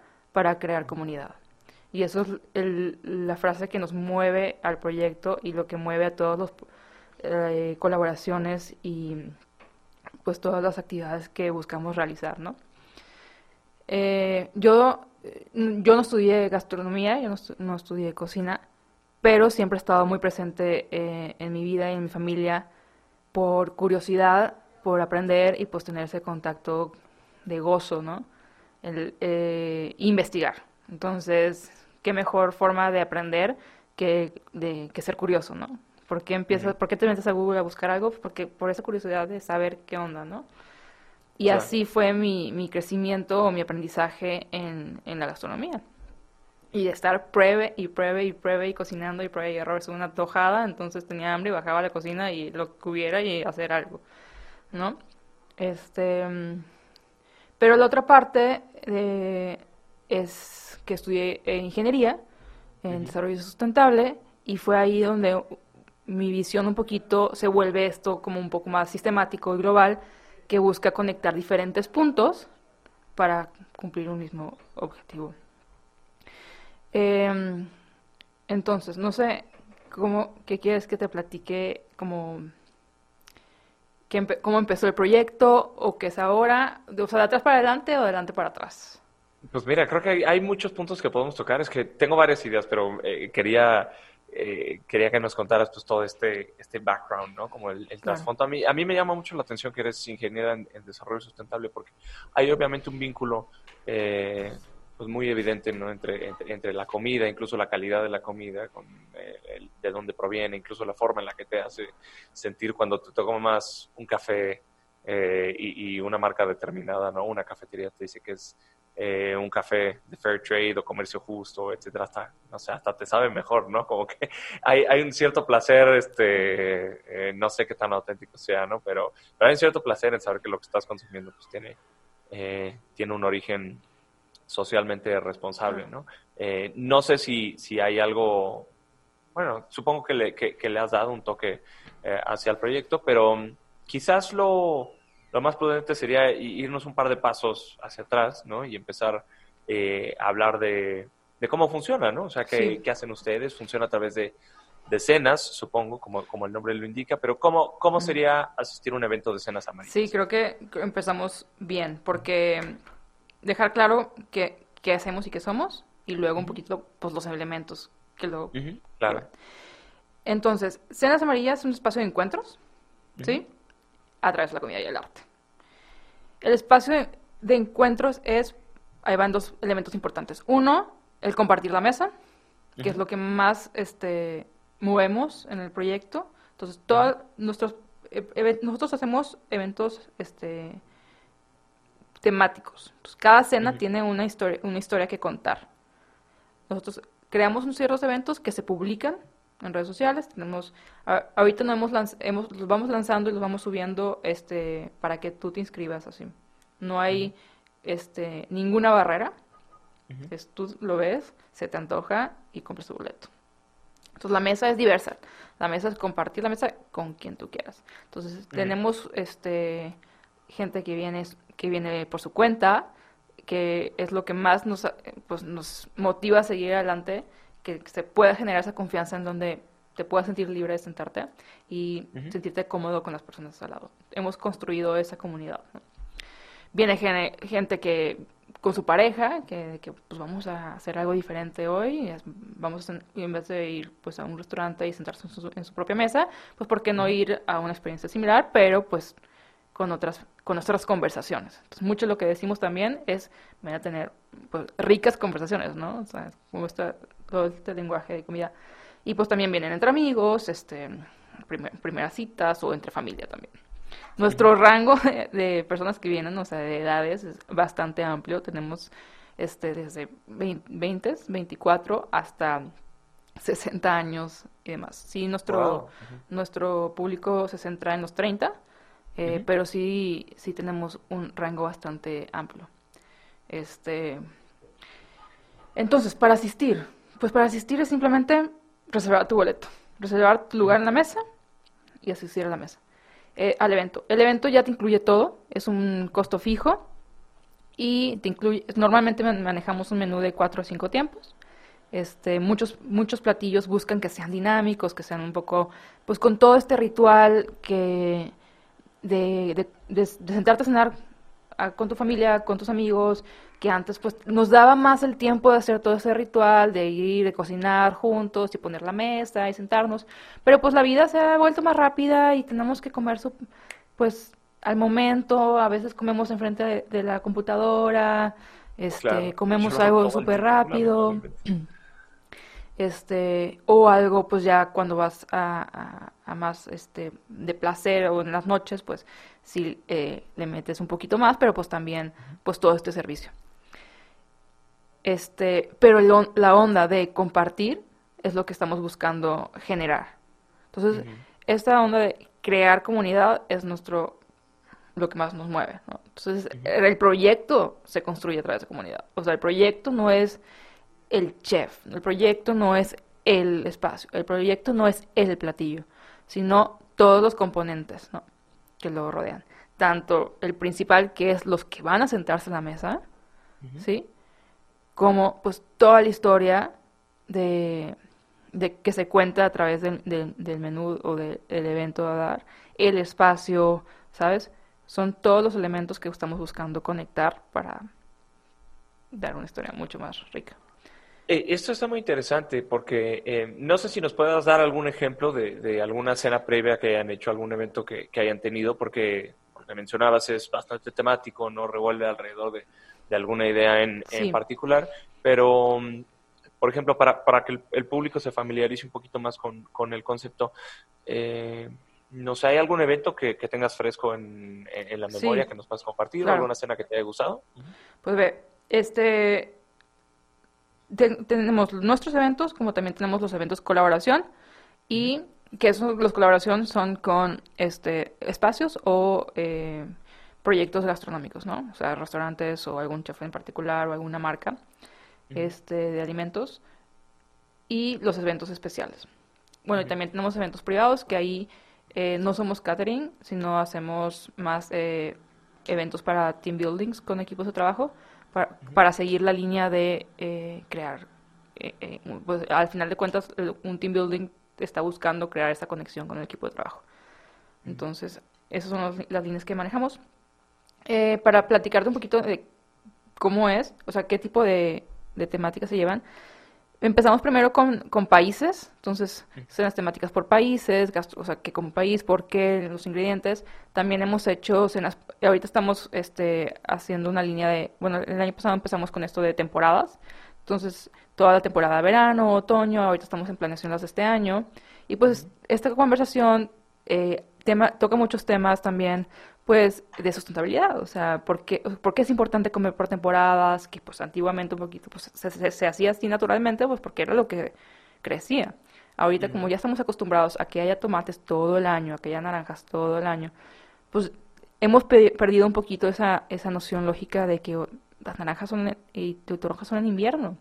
Para crear comunidad. Y eso es el, la frase que nos mueve al proyecto y lo que mueve a todas las eh, colaboraciones y pues todas las actividades que buscamos realizar, ¿no? Eh, yo, yo no estudié gastronomía, yo no, estudié cocina, pero siempre he estado muy presente eh, en mi vida y en mi familia por curiosidad, por aprender y pues tener ese contacto de gozo, ¿no? El, eh, investigar. Entonces, qué mejor forma de aprender que, de, que ser curioso, ¿no? ¿Por qué, empiezas, ¿Por qué te metes a Google a buscar algo? Porque por esa curiosidad de saber qué onda, ¿no? Y así fue mi, mi crecimiento o mi aprendizaje en, en la gastronomía. Y de estar pruebe y pruebe y pruebe y cocinando y pruebe y error. Es una tojada, entonces tenía hambre y bajaba a la cocina y lo que hubiera y hacer algo, ¿no? Este... Pero la otra parte eh, es que estudié ingeniería en desarrollo sustentable y fue ahí donde mi visión un poquito se vuelve esto como un poco más sistemático y global que busca conectar diferentes puntos para cumplir un mismo objetivo. Em, entonces, no sé cómo, qué quieres que te platique como cómo empezó el proyecto o qué es ahora, o sea, de atrás para adelante o de adelante para atrás. Pues mira, creo que hay, muchos puntos que podemos tocar. Es que tengo varias ideas, pero eh, quería, eh, quería que nos contaras pues todo este, este background, ¿no? Como el, trasfondo. A mí, a mí me llama mucho la atención que eres ingeniera en, desarrollo sustentable porque hay obviamente un vínculo eh, pues muy evidente ¿no? entre, entre, la comida, incluso la calidad de la comida, con de dónde proviene, incluso la forma en la que te hace sentir cuando te tomas un café y, y, una marca determinada, ¿no? Una cafetería te dice que es eh, un café de fair trade o comercio justo, etcétera, hasta, no sé, hasta te sabe mejor, ¿no? Como que hay, hay un cierto placer, este, eh, no sé qué tan auténtico sea, ¿no? Pero, hay un cierto placer en saber que lo que estás consumiendo pues tiene, eh, tiene un origen socialmente responsable, ¿no? no sé si, si hay algo, bueno, supongo que le, que le has dado un toque hacia el proyecto, pero mm, quizás lo lo más prudente sería irnos un par de pasos hacia atrás, ¿no? Y empezar eh, a hablar de, cómo funciona, ¿no? O sea, ¿qué, hacen ustedes? Funciona a través de, de cenas, supongo, como, como el nombre lo indica, pero ¿cómo, cómo sería asistir a un evento de cenas amarillas? Sí, creo que empezamos bien, porque dejar claro qué, qué hacemos y qué somos, y luego un poquito, pues, los elementos que lo... claro. Entonces, Cenas Amarillas es un espacio de encuentros, ¿sí? a través de la comida y el arte. El espacio de, encuentros es, ahí van dos elementos importantes. Uno, el compartir la mesa, que es lo que más este, movemos en el proyecto. Entonces, todos nuestros, e, nosotros hacemos eventos este, temáticos. cada cena tiene una historia, una historia que contar. Nosotros creamos un ciertos eventos que se publican en redes sociales. Tenemos, ahorita no hemos, hemos, los vamos lanzando y los vamos subiendo este, para que tú te inscribas así. No hay este, ninguna barrera. tú lo ves, se te antoja y compras tu boleto. Entonces la mesa es diversa. La mesa es compartir la mesa con quien tú quieras. Entonces tenemos este gente que viene que viene por su cuenta, que es lo que más nos pues nos motiva a seguir adelante que se pueda generar esa confianza en donde te puedas sentir libre de sentarte y sentirte cómodo con las personas al lado. Hemos construido esa comunidad. Viene gente que con su pareja, que, pues vamos a hacer algo diferente hoy, vamos a, en vez de ir pues a un restaurante y sentarse en su, propia mesa, pues por qué no ir a una experiencia similar, pero pues con otras con nuestras conversaciones. Entonces, mucho de lo que decimos también es, van a tener pues, ricas conversaciones, ¿no? O sea, como está todo este lenguaje de comida. Y pues también vienen entre amigos, este, primeras citas o entre familia también. Nuestro rango de, personas que vienen, o sea, de edades, es bastante amplio. Tenemos este desde 20, 24 hasta 60 años y demás. Sí, nuestro, nuestro público se centra en los 30, eh, pero sí, sí tenemos un rango bastante amplio. Este, entonces, para asistir, pues para asistir es simplemente reservar tu boleto, reservar tu lugar en la mesa y asistir a la mesa. Eh, al evento. El evento ya te incluye todo, es un costo fijo y te incluye, normalmente manejamos un menú de cuatro o cinco tiempos. Este, muchos, muchos platillos buscan que sean dinámicos, que sean un poco, pues con todo este ritual que de, de sentarte a cenar con tu familia, con tus amigos, que antes pues nos daba más el tiempo de hacer todo ese ritual, de ir, de cocinar juntos y poner la mesa y sentarnos, pero pues la vida se ha vuelto más rápida y tenemos que comer su, pues al momento, a veces comemos enfrente de, de la computadora, este, comemos algo súper rápido. este o algo pues ya cuando vas a, a, más este de placer o en las noches pues si eh, le metes un poquito más, pero pues también pues todo este servicio. Este, pero la onda de compartir es lo que estamos buscando generar. Entonces, esta onda de crear comunidad es nuestro lo que más nos mueve. Entonces, el proyecto se construye a través de comunidad. O sea, el proyecto no es el chef, el proyecto no es el espacio, el proyecto no es el platillo, sino todos los componentes, ¿no? que lo rodean. Tanto el principal, que es los que van a sentarse en la mesa, ¿sí? Como pues toda la historia de, de que se cuenta a través del, del, menú o del evento a dar, el espacio, ¿sabes? Son todos los elementos que estamos buscando conectar para dar una historia mucho más rica. Eh, esto está muy interesante porque eh, no sé si nos puedas dar algún ejemplo de, alguna cena previa que hayan hecho, algún evento que, hayan tenido, porque lo que mencionabas es bastante temático, no revuelve alrededor de, alguna idea en, particular, pero, mm, por ejemplo, para, para que el, público se familiarice un poquito más con, el concepto, eh, no sé, ¿hay algún evento que, tengas fresco en, la memoria que nos puedas compartir? ¿Alguna cena que te haya gustado? Pues ve, este tenemos nuestros eventos, como también tenemos los eventos colaboración y que esos, los colaboración son con este espacios o eh, proyectos gastronómicos, ¿no? O sea, restaurantes o algún chef en particular o alguna marca este, de alimentos y los eventos especiales. Bueno, y también tenemos eventos privados que ahí eh, no somos catering, sino hacemos más eh, eventos para team buildings con equipos de trabajo para, seguir la línea de eh, crear. Eh, eh, pues, al final de cuentas, un team building está buscando crear esa conexión con el equipo de trabajo. Entonces, esas son las líneas que manejamos. para platicarte un poquito de cómo es, o sea, qué tipo de, de temáticas se llevan. Empezamos primero con, con países, entonces las temáticas por países, o sea, que como país, por qué, los ingredientes. También hemos hecho cenas, ahorita estamos este, haciendo una línea de, bueno, el año pasado empezamos con esto de temporadas, entonces toda la temporada de verano, otoño, ahorita estamos en planeación las de este año. Y pues esta conversación eh, tema, toca muchos temas también pues de sustentabilidad, o sea, ¿por qué, es importante comer por temporadas? Que pues antiguamente un poquito pues se, hacía así naturalmente, pues porque era lo que crecía. Ahorita como ya estamos acostumbrados a que haya tomates todo el año, a que haya naranjas todo el año, pues hemos perdido un poquito esa, esa noción lógica de que las naranjas son y toronjas son en invierno.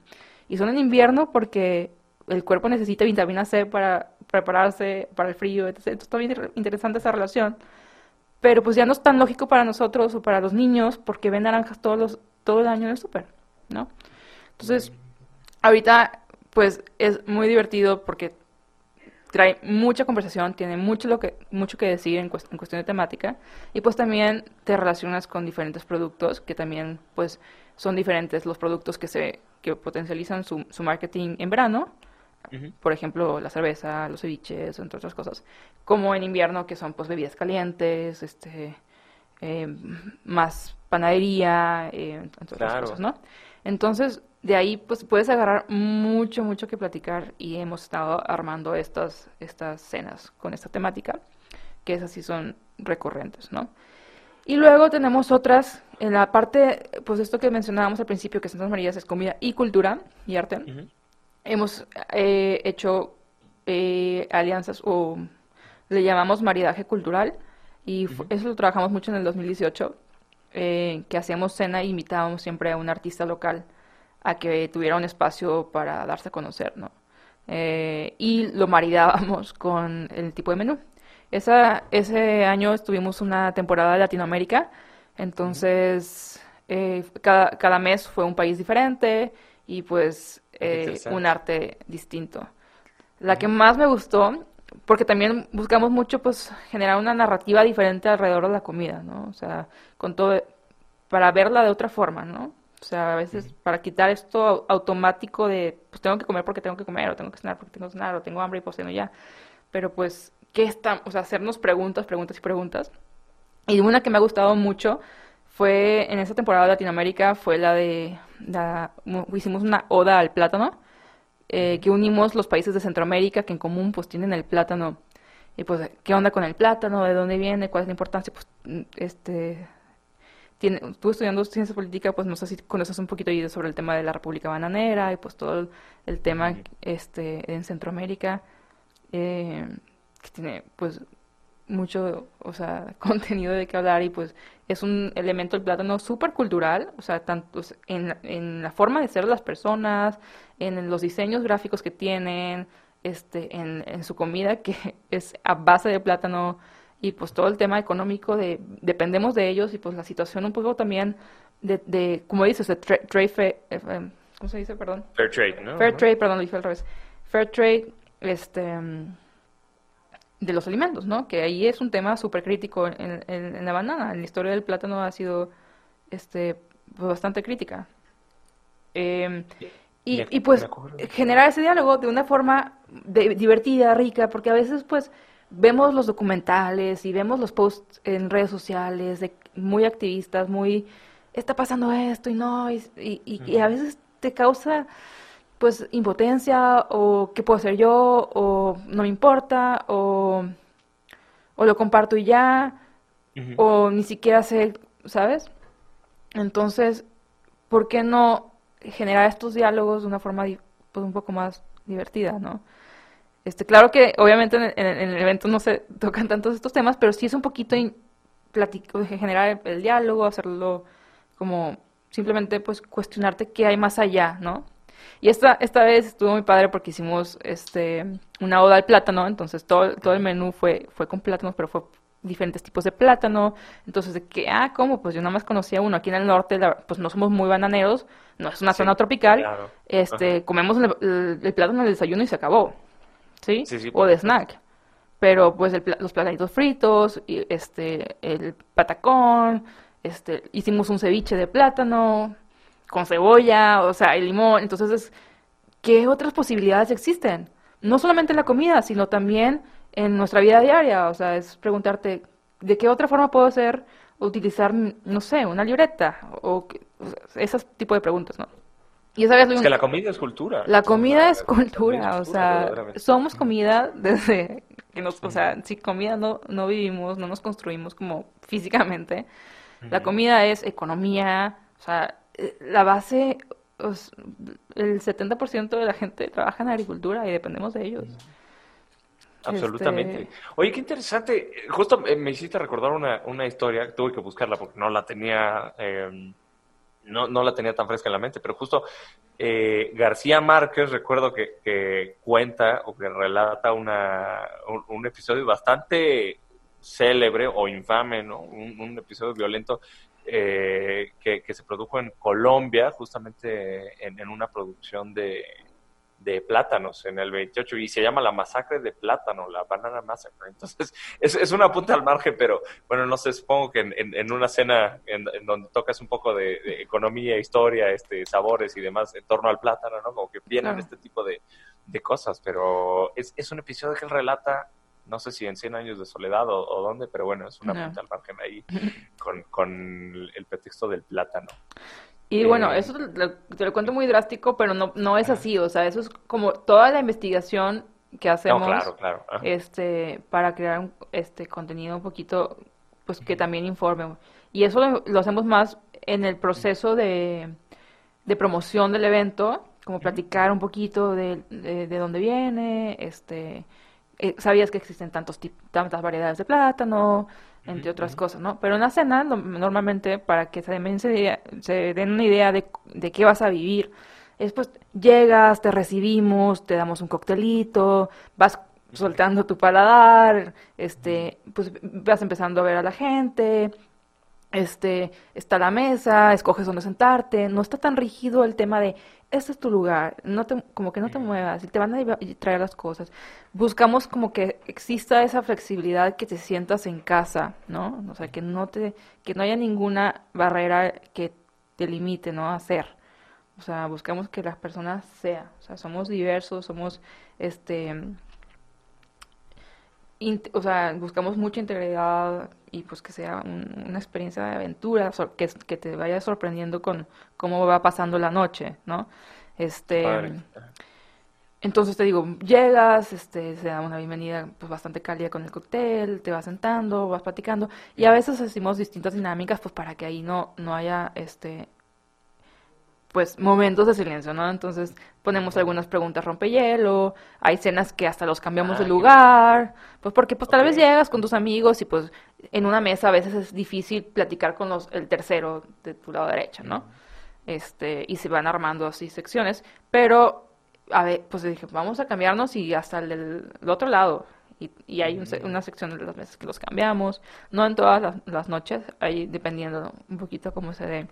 Y son en invierno porque el cuerpo necesita vitamina C para prepararse para el frío, Entonces está bien interesante esa relación pero pues ya no es tan lógico para nosotros o para los niños porque ven naranjas todos los, todo el año en el súper, ¿no? Entonces, ahorita pues es muy divertido porque trae mucha conversación, tiene mucho, lo que, mucho que decir en, cuestión de temática y pues también te relacionas con diferentes productos que también pues son diferentes los productos que se que potencializan su, su marketing en verano por ejemplo, la cerveza, los ceviches, entre otras cosas, como en invierno, que son pues bebidas calientes, este, eh, más panadería, eh, entre otras Claro. cosas, ¿no? Entonces, de ahí pues puedes agarrar mucho, mucho que platicar y hemos estado armando estas, estas cenas con esta temática, que esas sí son recurrentes, ¿no? Y luego tenemos otras, en la parte, pues esto que mencionábamos al principio, que Santas Marías es comida y cultura y arte. Hemos eh, hecho eh, alianzas o le llamamos maridaje cultural y eso lo trabajamos mucho en el 2018, eh, que hacíamos cena e invitábamos siempre a un artista local a que tuviera un espacio para darse a conocer, ¿no? Eh, y lo maridábamos con el tipo de menú. Esa, ese año estuvimos una temporada de Latinoamérica, entonces eh, cada, cada mes fue un país diferente y pues eh, un arte distinto. La que más me gustó, porque también buscamos mucho pues generar una narrativa diferente alrededor de la comida, ¿no? O sea, con todo, para verla de otra forma, ¿no? O sea, a veces para quitar esto au- automático de, pues tengo que comer porque tengo que comer, o tengo que cenar porque tengo que cenar, o tengo hambre y pues ceno ya. Pero pues, ¿qué está? O sea, hacernos preguntas, preguntas y preguntas. Y una que me ha gustado mucho fue en esa temporada de Latinoamérica, fue la de, la- hicimos una oda al plátano, eh, que unimos los países de Centroamérica que en común pues tienen el plátano. Y pues, ¿qué onda con el plátano? ¿De dónde viene? ¿Cuál es la importancia? Pues, mm, este, tiene, tú estudiando ciencia política, pues no sé si conoces un poquito sobre el tema de la República Bananera y pues todo el, el tema este, en Centroamérica, eh, que tiene pues mucho, o sea, contenido de qué hablar y pues es un elemento el plátano súper cultural, o sea, tanto en, en la forma de ser de las personas, en los diseños gráficos que tienen, este, en, en su comida que es a base de plátano y pues todo el tema económico de dependemos de ellos y pues la situación un poco también de, de como dices, de tra- trade, fair- eh, eh, ¿cómo se dice? Perdón. Fair trade, ¿no? Fair trade, perdón, lo dije al revés. Fair trade, este, mm, de los alimentos, ¿no? Que ahí es un tema súper crítico en, en- en la banana. La historia del plátano ha sido, este, pues, bastante crítica. Eh, y, pues generar ese diálogo de una forma de- divertida, rica, porque a veces pues vemos los documentales y vemos los posts en redes sociales de muy activistas, muy está pasando esto y no, y- y a veces te causa pues impotencia o qué puedo hacer yo o no me importa o, o lo comparto y ya o ni siquiera sé, ¿sabes? Entonces, ¿por qué no generar estos diálogos de una forma pues, un poco más divertida, ¿no? Este, claro que obviamente en el, en el- en el evento no se tocan tantos estos temas, pero sí es un poquito in- platico- generar el, el diálogo, hacerlo como simplemente pues cuestionarte qué hay más allá, ¿no? Y esta, esta vez estuvo muy padre porque hicimos este una oda al plátano, entonces todo, todo el menú fue, fue con plátanos, pero fue diferentes tipos de plátano. Entonces, de que, ah, ¿cómo? Pues yo nada más conocía uno. Aquí en el norte, la- pues no somos muy bananeros, no es una Sí, zona tropical. claro. Este, comemos el, el- el plátano en el desayuno y se acabó. ¿Sí? Sí, sí, o de snack. Pero pues el los platanitos fritos, y, este, el patacón, este, hicimos un ceviche de plátano con cebolla, o sea, y limón. Entonces, es, ¿qué otras posibilidades existen? No solamente en la comida, sino también en nuestra vida diaria. O sea, es preguntarte, ¿de qué otra forma puedo hacer, utilizar, no sé, una libreta? O, o sea, ese tipo de preguntas, ¿no? Y esa vez Es que la comida es cultura. la comida es cultura, o sea, somos comida desde que nos, o sea, si comida no, no vivimos, no nos construimos como físicamente. La comida es economía, o sea, la base, os- el 70% de la gente trabaja en agricultura y dependemos de ellos. Absolutamente. Este- Oye, qué interesante. Justo eh, me hiciste recordar una, una historia, tuve que buscarla porque no la tenía, eh, no, no la tenía tan fresca en la mente, pero justo eh, García Márquez, recuerdo que, que cuenta o que relata una, un, un episodio bastante célebre o infame, ¿no? Un, un episodio violento eh, que, que se produjo en Colombia, justamente en, en una producción de, de plátanos en el 28 y se llama la masacre de plátano, la banana massacre. Entonces, es, es una punta al margen, pero bueno, no sé, supongo que en, en- en una cena en, donde tocas un poco de, de economía, historia, este, sabores y demás en torno al plátano, ¿no? Como que vienen este tipo de, de cosas, pero es, es un episodio que él relata no sé si en 100 años de soledad o, dónde, pero bueno, es una No. punta al margen ahí con, con el pretexto del plátano. Y bueno, Eh, eso te lo, te lo cuento muy drástico, pero no, no es así, o sea, eso es como toda la investigación que No, hacemos claro, este para crear un, este contenido un poquito pues que también informe. Y eso lo, lo hacemos más en el proceso de, de promoción del evento, como platicar un poquito de, de, de dónde viene, este eh, sabías que existen tantos tantas variedades de plátano, entre otras cosas, ¿no? Pero en la cena, no- normalmente, para que se den, se, se den una idea de, de qué vas a vivir, es pues llegas, te recibimos, te damos un coctelito, vas soltando tu paladar, este, pues vas empezando a ver a la gente, este, está la mesa, escoges dónde sentarte, no está tan rígido el tema de, este es tu lugar, no te, como que no te muevas, y te van a traer las cosas. Buscamos como que exista esa flexibilidad, que te sientas en casa, ¿no? O sea, que no te, que no haya ninguna barrera que te limite, ¿no? A hacer. O sea, buscamos que las personas sean, o sea, somos diversos, somos, este, o sea, buscamos mucha integridad y pues que sea un- una experiencia de aventura, que, que te vaya sorprendiendo con cómo va pasando la noche, ¿no? Este, entonces te digo, llegas, este, se da una bienvenida pues bastante cálida con el cóctel, te vas sentando, vas platicando y a veces hacemos distintas dinámicas pues para que ahí no, no haya este pues momentos de silencio, ¿no? Entonces ponemos algunas preguntas rompehielo, hay cenas que hasta los cambiamos Ah, de qué lugar, pues porque pues tal vez llegas con tus amigos y pues en una mesa a veces es difícil platicar con los, el tercero de tu lado derecho, ¿no? Este, y se van armando así secciones, pero a ver, pues dije, vamos a cambiarnos y hasta el del el otro lado. Y, y hay un se- una sección de las mesas que los cambiamos, no en todas las, las noches, ahí dependiendo un poquito cómo se dé,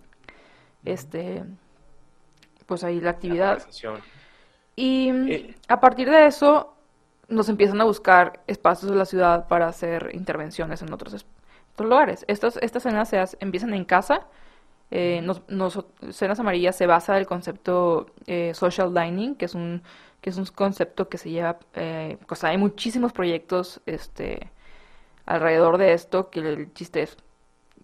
este, pues ahí la actividad. Y Eh. a partir de eso nos empiezan a buscar espacios de la ciudad para hacer intervenciones en otros, es- otros lugares. Estas, estas cenas se hace- empiezan en casa. Eh, nos, nos- Cenas Amarillas se basa en el concepto eh, social dining, que es un, que es un concepto que se lleva, eh, o sea, hay muchísimos proyectos este, alrededor de esto, que el chiste es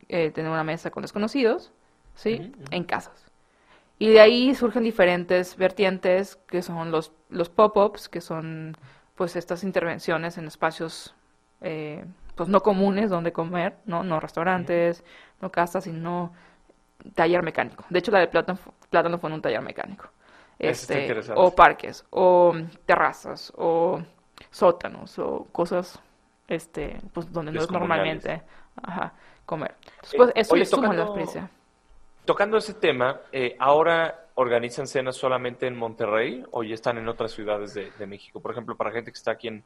eh, tener una mesa con desconocidos, ¿sí? En casas. Y de ahí surgen diferentes vertientes, que son los, los pop-ups, que son pues estas intervenciones en espacios eh, pues no comunes donde comer, ¿no? No restaurantes, no casas, sino taller mecánico. De hecho, la de plátano, fu- plátano fue en un taller mecánico. Este, o parques, o terrazas, o sótanos, o cosas este, pues donde no es normalmente ajá, comer. Entonces, Eh, pues, eso oye, le suma a la tocando- experiencia. Tocando ese tema, eh, ¿ahora organizan cenas solamente en Monterrey o ya están en otras ciudades de, de México? Por ejemplo, para gente que está aquí en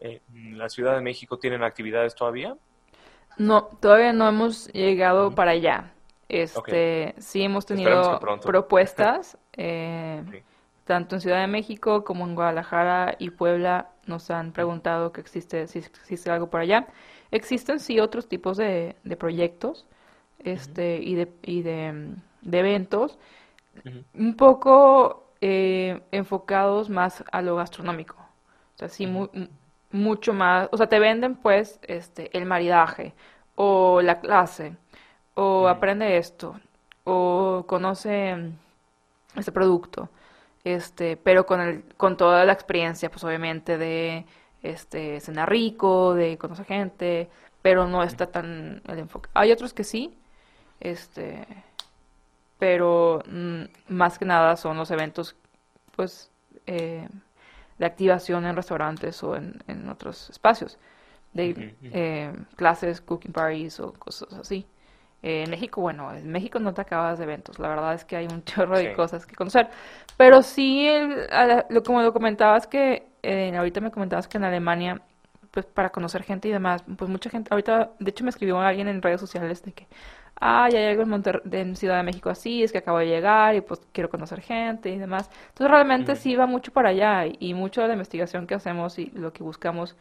eh, en la Ciudad de México, ¿tienen actividades todavía? No, todavía no hemos llegado para allá. Este, sí hemos tenido propuestas, eh, Sí. tanto en Ciudad de México como en Guadalajara y Puebla nos han preguntado que existe, si existe algo por allá. Existen sí otros tipos de, de proyectos, este, y de, y de, mm, de eventos, Un poco eh, enfocados más a lo gastronómico. O sea, sí, mu- mu- mucho más, o sea, te venden pues este el maridaje o la clase o aprende esto o conoce este producto. Este, pero con el con toda la experiencia pues obviamente de este cenar rico, de conocer gente, pero no está tan el enfoque. Hay otros que sí, este, pero mm, más que nada son los eventos pues eh, de activación en restaurantes o en, en otros espacios. De eh, clases, cooking parties o cosas así. Eh, en México, bueno, en México no te acabas de eventos, la verdad es que hay un chorro de cosas que conocer, pero sí, el- a la- lo, como lo comentabas que, eh, ahorita me comentabas que en Alemania, pues para conocer gente y demás, pues mucha gente, ahorita, de hecho me escribió alguien en redes sociales de que, ah, ya hay algo en, Monter- en Ciudad de México así, es que acabo de llegar y pues quiero conocer gente y demás. Entonces realmente sí va mucho para allá y, y mucho de la investigación que hacemos y lo que buscamos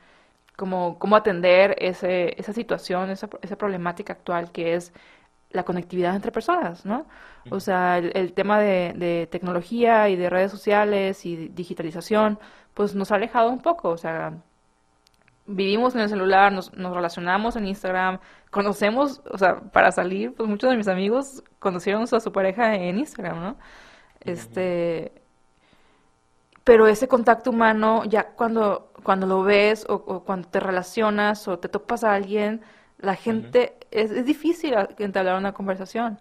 como cómo atender ese, esa situación, esa, esa problemática actual que es la conectividad entre personas, ¿no? O sea, el, el tema de, de tecnología y de redes sociales y digitalización, pues nos ha alejado un poco, o sea, vivimos en el celular, nos, nos relacionamos en Instagram, conocemos, o sea, para salir, pues muchos de mis amigos conocieron a su pareja en Instagram, ¿no? Este, pero ese contacto humano, ya cuando, cuando lo ves o, o cuando te relacionas o te topas a alguien, la gente, es, es difícil entablar una conversación.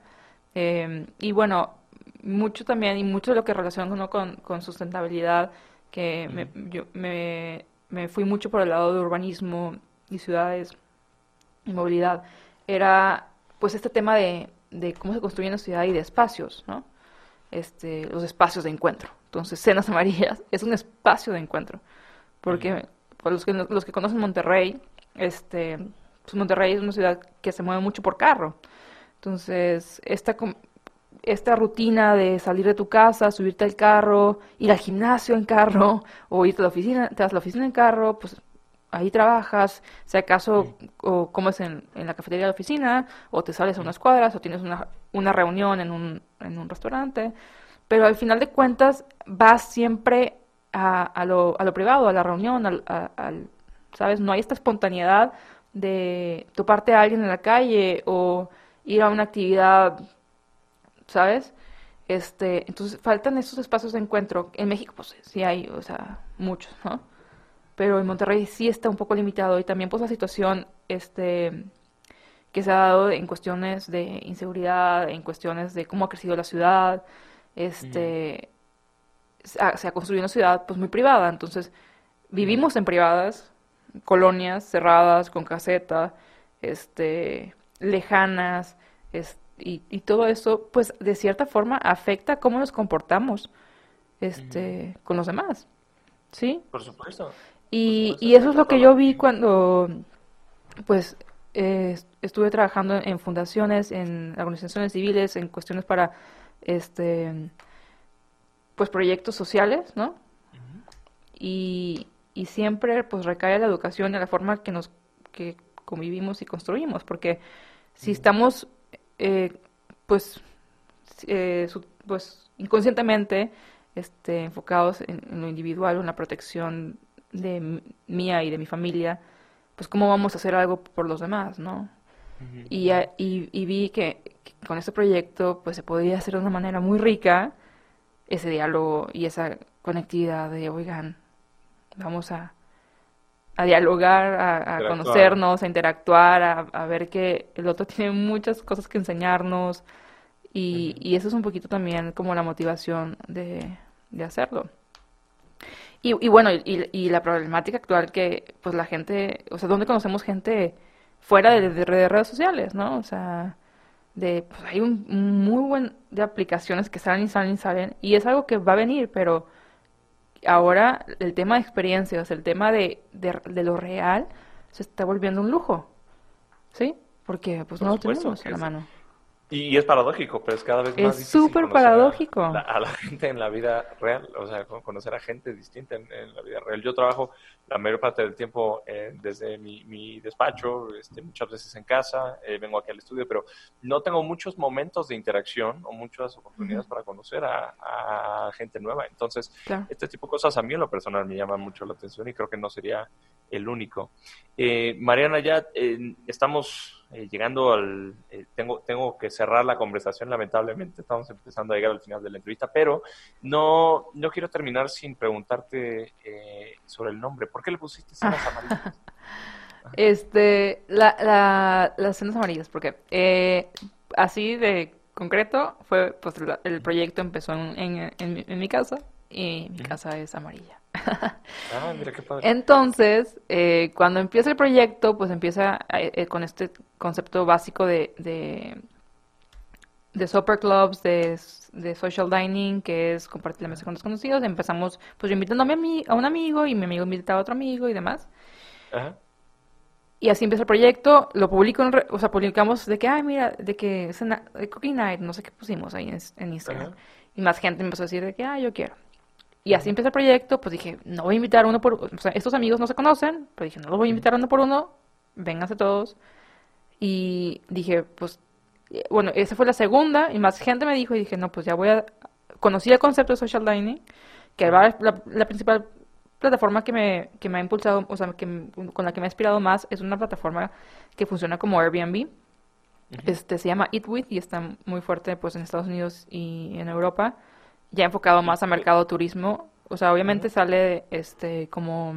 Eh, y bueno, mucho también, y mucho de lo que relaciona uno con, con sustentabilidad, que me, yo me, me fui mucho por el lado de urbanismo y ciudades y movilidad, era pues este tema de, de cómo se construye una ciudad y de espacios, ¿no? Este, los espacios de encuentro. Entonces, Cenas Amarillas es un espacio de encuentro. Porque por los que, los que conocen Monterrey, este, pues Monterrey es una ciudad que se mueve mucho por carro. Entonces, esta, esta rutina de salir de tu casa, subirte al carro, ir al gimnasio en carro, o irte a la oficina, te vas a la oficina en carro, pues ahí trabajas, si acaso o comes en, en la cafetería de la oficina, o te sales a unas cuadras, o tienes una, una reunión en un, en un restaurante, pero al final de cuentas vas siempre a, a lo, a lo privado, a la reunión, al, a- al- ¿sabes? No hay esta espontaneidad de toparte a alguien en la calle o ir a una actividad, ¿sabes? Este, entonces faltan esos espacios de encuentro. En México, pues sí hay, o sea, muchos, ¿no? Pero en Monterrey sí está un poco limitado y también pues la situación, este, que se ha dado en cuestiones de inseguridad, en cuestiones de cómo ha crecido la ciudad, este, se ha, se ha construido una ciudad pues muy privada, entonces vivimos en privadas, colonias cerradas, con caseta, este, lejanas, es- y, y todo eso pues de cierta forma afecta cómo nos comportamos, este, con los demás, ¿sí? Por supuesto. Y, supuesto, y eso es lo que yo vi cuando, pues, eh, estuve trabajando en fundaciones, en organizaciones civiles, en cuestiones para, este, pues, proyectos sociales, ¿no? Y, y siempre, pues, recae la educación y la forma que nos, que convivimos y construimos, porque si estamos, eh, pues, eh, su- pues, inconscientemente, este, enfocados en, en lo individual, en la protección de mía y de mi familia, pues cómo vamos a hacer algo por los demás, ¿no? Y, y vi que, que con este proyecto pues se podía hacer de una manera muy rica ese diálogo y esa conectividad de, oigan, vamos a, a dialogar, a, conocernos, a interactuar, a, a ver que el otro tiene muchas cosas que enseñarnos y, y eso es un poquito también como la motivación de, de hacerlo. Y, y bueno, y, y la problemática actual que pues la gente, o sea, ¿dónde conocemos gente fuera de, de redes redes sociales, ¿no? O sea, de, pues hay un, un muy buen de aplicaciones que salen y salen y salen y es algo que va a venir, pero ahora el tema de experiencias, el tema de, de, de lo real se está volviendo un lujo, ¿sí? Porque pues Por no lo tenemos a la mano. Y, es paradójico, pero es cada vez Es más difícil súper a- paradójico. A, la gente en la vida real, o sea, con- conocer a gente distinta en, en la vida real. Yo trabajo la mayor parte del tiempo eh, desde mi, mi despacho, este, muchas veces en casa, eh, vengo aquí al estudio, pero no tengo muchos momentos de interacción o muchas oportunidades para conocer a, a gente nueva. Entonces, Claro. este tipo de cosas a mí en lo personal me llaman mucho la atención y creo que no sería el único. Eh, Mariana, ya eh, estamos eh, llegando al... eh, tengo, tengo que cerrar la conversación, lamentablemente, estamos empezando a llegar al final de la entrevista, pero no, no quiero terminar sin preguntarte eh, sobre el nombre. ¿Por qué le pusiste cenas amarillas? Este, la, la, las cenas amarillas, porque eh, así de concreto fue, pues la- el proyecto empezó en, en, en en mi casa y mi casa es amarilla. Ah, mira qué padre. Entonces, eh, cuando empieza el proyecto, pues empieza eh, eh, con este concepto básico de, de, de supper clubs, de, de social dining, que es compartir la mesa con desconocidos. Empezamos, pues yo invitando a, mi, a un amigo y mi amigo invitaba a otro amigo y demás. Ajá. Y así empieza el proyecto, lo publico, en re- o sea, publicamos de que, ay, mira, de que de Cookie Night, no sé qué pusimos ahí en, en Instagram. Ajá. Y más gente empezó a decir de que, ah, yo quiero. Y así empieza el proyecto, pues dije, no voy a invitar uno por, o sea, estos amigos no se conocen, pero dije, no los voy a invitar uno por uno, vénganse todos. Y dije, pues, eh, bueno, esa fue la segunda, y más gente me dijo, y dije, no, pues ya voy a, conocí el concepto de social dining, que la, la principal plataforma que me, que me ha impulsado, o sea, que, con la que me ha inspirado más es una plataforma que funciona como Airbnb. Este se llama Eat With y está muy fuerte pues en Estados Unidos y en Europa, ya enfocado más a mercado turismo. O sea, obviamente sale este como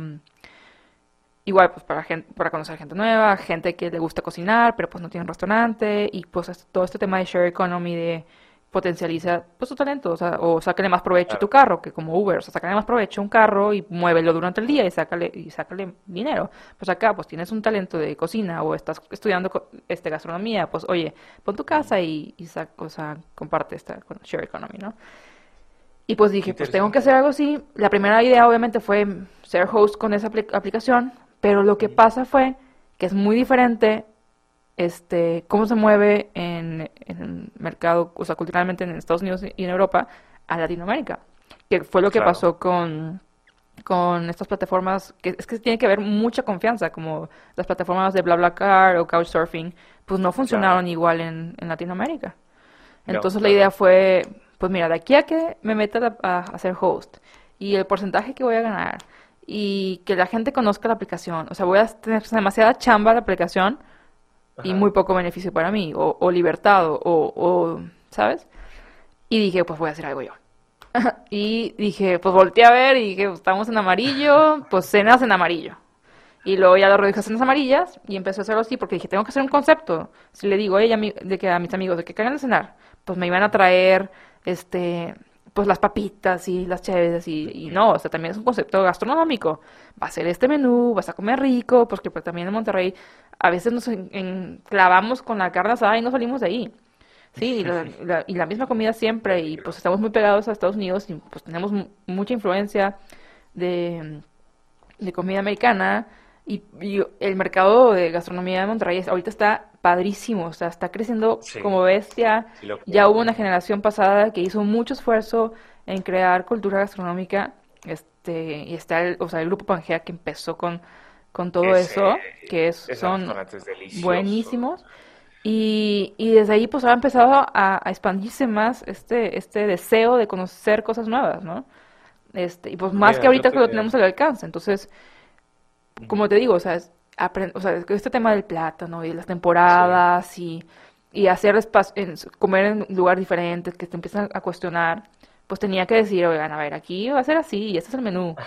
igual pues para gente, para conocer gente nueva, gente que le gusta cocinar, pero pues no tiene un restaurante y pues todo este tema de share economy de potencializa pues tu talento, o sea, o sácale más provecho a tu carro, que como Uber, o sea, sácale más provecho a un carro y muévelo durante el día y sácale, y sácale dinero. Pues acá, pues tienes un talento de cocina o estás estudiando este gastronomía, pues oye, pon tu casa y, y o sea, comparte esta share economy, ¿no? Y pues dije, pues tengo que hacer algo así. La primera idea obviamente fue ser host con esa aplicación, pero lo que pasa fue que es muy diferente este, cómo se mueve en, el mercado, o sea, culturalmente en Estados Unidos y en Europa a Latinoamérica, que fue lo que pasó con, con estas plataformas, que es que tiene que haber mucha confianza, como las plataformas de BlaBlaCar o Couchsurfing, pues no funcionaron igual en, en, Latinoamérica. Entonces la idea fue, pues mira, de aquí a que me meta a, a ser host y el porcentaje que voy a ganar y que la gente conozca la aplicación, o sea, voy a tener demasiada chamba la aplicación y muy poco beneficio para mí, o, o libertad, o, o, ¿sabes? Y dije, pues voy a hacer algo yo. y dije, pues volteé a ver y dije, pues, estamos en amarillo, pues cenas en amarillo. Y luego ya lo reduje a cenas amarillas y empecé a hacerlo así porque dije, tengo que hacer un concepto. Si le digo a ella, de que a mis amigos, de que caigan a cenar, pues me iban a traer, este, pues las papitas y las chéves y, y, no, o sea, también es un concepto gastronómico. Va a ser este menú, vas a comer rico, porque pues, también en Monterrey a veces nos clavamos con la carne asada y no salimos de ahí. Sí, y la, y la, misma comida siempre, y pues estamos muy pegados a Estados Unidos y pues tenemos mucha influencia de, de comida americana y, el mercado de gastronomía de Monterrey ahorita está padrísimo, o sea, está creciendo como bestia. ya hubo una generación pasada que hizo mucho esfuerzo en crear cultura gastronómica, este, y está el, o sea, el grupo Pangea que empezó con con todo eso, que es, son buenísimos. Y, y, desde ahí pues ha empezado a, expandirse más este, este deseo de conocer cosas nuevas, ¿no? Este, y pues más que ahorita que lo tenemos al alcance. Entonces, como te digo, o sea, es, o sea, este tema del plátano y las temporadas y, y hacer espacio, comer en un lugar diferente, que te empiezan a cuestionar, pues tenía que decir, oigan, a ver, aquí va a ser así y este es el menú.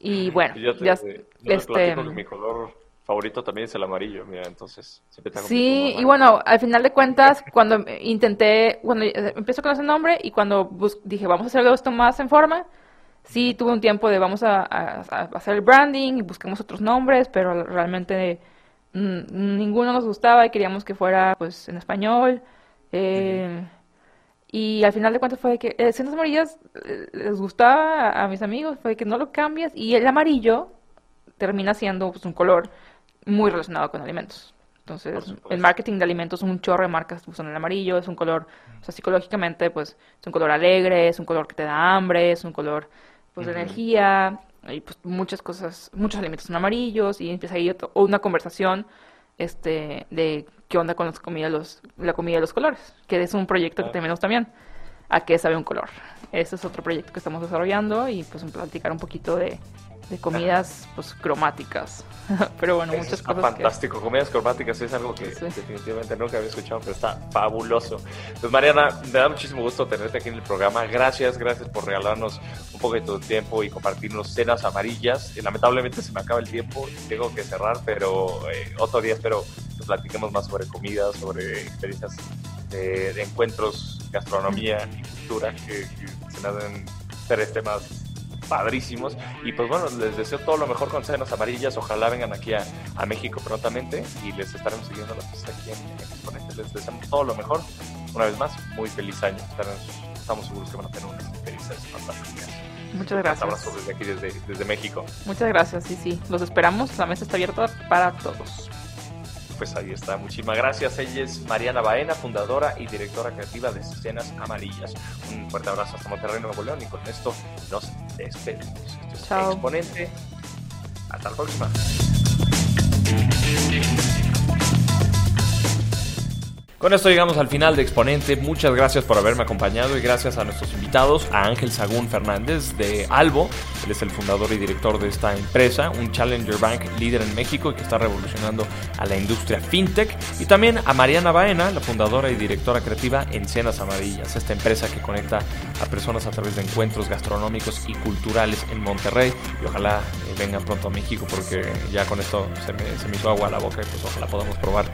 Y bueno, ya, este... mi color favorito también es el amarillo, mira, entonces Sí, y bueno, al final de cuentas, cuando intenté, cuando empecé con ese nombre y cuando dije, vamos a hacer esto más en forma, sí tuve un tiempo de vamos a, hacer el branding y busquemos otros nombres, pero realmente ninguno nos gustaba y queríamos que fuera pues en español. Eh, y al final de cuentas fue que eh, Cenas Amarillas eh, les gustaba a, mis amigos, fue que no lo cambias y el amarillo termina siendo pues, un color muy relacionado con alimentos. Entonces, el marketing de alimentos, un chorro de marcas usan el amarillo, es un color, o sea, psicológicamente, pues, es un color alegre, es un color que te da hambre, es un color, pues, de energía, y pues muchas cosas, muchos alimentos son amarillos, y empieza ahí una conversación, este, de qué onda con las comidas, los, la comida de los colores, que es un proyecto que tenemos también, a qué sabe un color. Ese es otro proyecto que estamos desarrollando y pues platicar un poquito de, de comidas pues cromáticas. pero bueno, muchas cosas. Fantástico, comidas cromáticas es algo que definitivamente nunca había escuchado, pero está fabuloso. Pues Mariana, me da muchísimo gusto tenerte aquí en el programa. Gracias, gracias por regalarnos un poco de tu tiempo y compartirnos cenas amarillas. Y, lamentablemente se me acaba el tiempo, tengo que cerrar, pero eh, otro día espero que platiquemos más sobre comida, sobre experiencias de, encuentros, gastronomía y cultura, que, que se me hacen tres temas padrísimos. Y pues bueno, les deseo todo lo mejor con Cenas Amarillas. Ojalá vengan aquí a, México prontamente y les estaremos siguiendo la pista aquí en, Exponente. Les deseamos todo lo mejor. Una vez más, muy feliz año. Estamos seguros que van a tener unas experiencias fantásticas. Muchas gracias. Un abrazo desde aquí, desde, desde México. Muchas gracias, sí, sí. Los esperamos. La mesa está abierta para todos pues ahí está. Muchísimas gracias. Ella es Mariana Baena, fundadora y directora creativa de Escenas Amarillas. Un fuerte abrazo hasta Monterrey, Nuevo León. Y con esto nos despedimos. Esto Exponente. Hasta la próxima. Con esto llegamos al final de Exponente. Muchas gracias por haberme acompañado y gracias a nuestros invitados, a Ángel Sagún Fernández de Albo. Él es el fundador y director de esta empresa, un Challenger Bank líder en México y que está revolucionando a la industria fintech. Y también a Mariana Baena, la fundadora y directora creativa en Cenas Amarillas, esta empresa que conecta a personas a través de encuentros gastronómicos y culturales en Monterrey. Y ojalá eh, vengan pronto a México porque ya con esto se me, se me hizo agua a la boca y pues ojalá podamos probar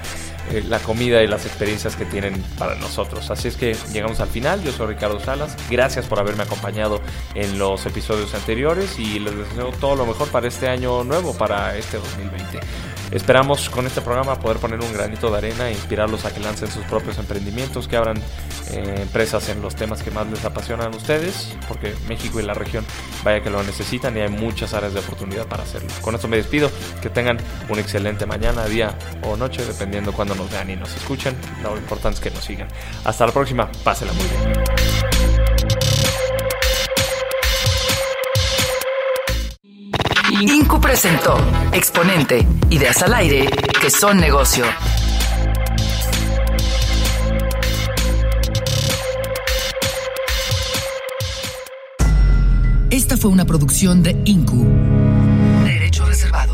eh, la comida y las experiencias que tienen para nosotros. Así es que llegamos al final. Yo soy Ricardo Salas. Gracias por haberme acompañado en los episodios anteriores y les deseo todo lo mejor para este año nuevo, para este 2020. Esperamos con este programa poder poner un granito de arena e inspirarlos a que lancen sus propios emprendimientos, que abran eh, empresas en los temas que más les apasionan a ustedes, porque México y la región vaya que lo necesitan y hay muchas áreas de oportunidad para hacerlo. Con esto me despido, que tengan un excelente mañana, día o noche, dependiendo cuando nos vean y nos escuchen. Lo importante es que nos sigan. Hasta la próxima, pásela muy bien. Incu presentó Exponente, Ideas al Aire, que son negocio. Esta fue una producción de Incu. Derechos reservados.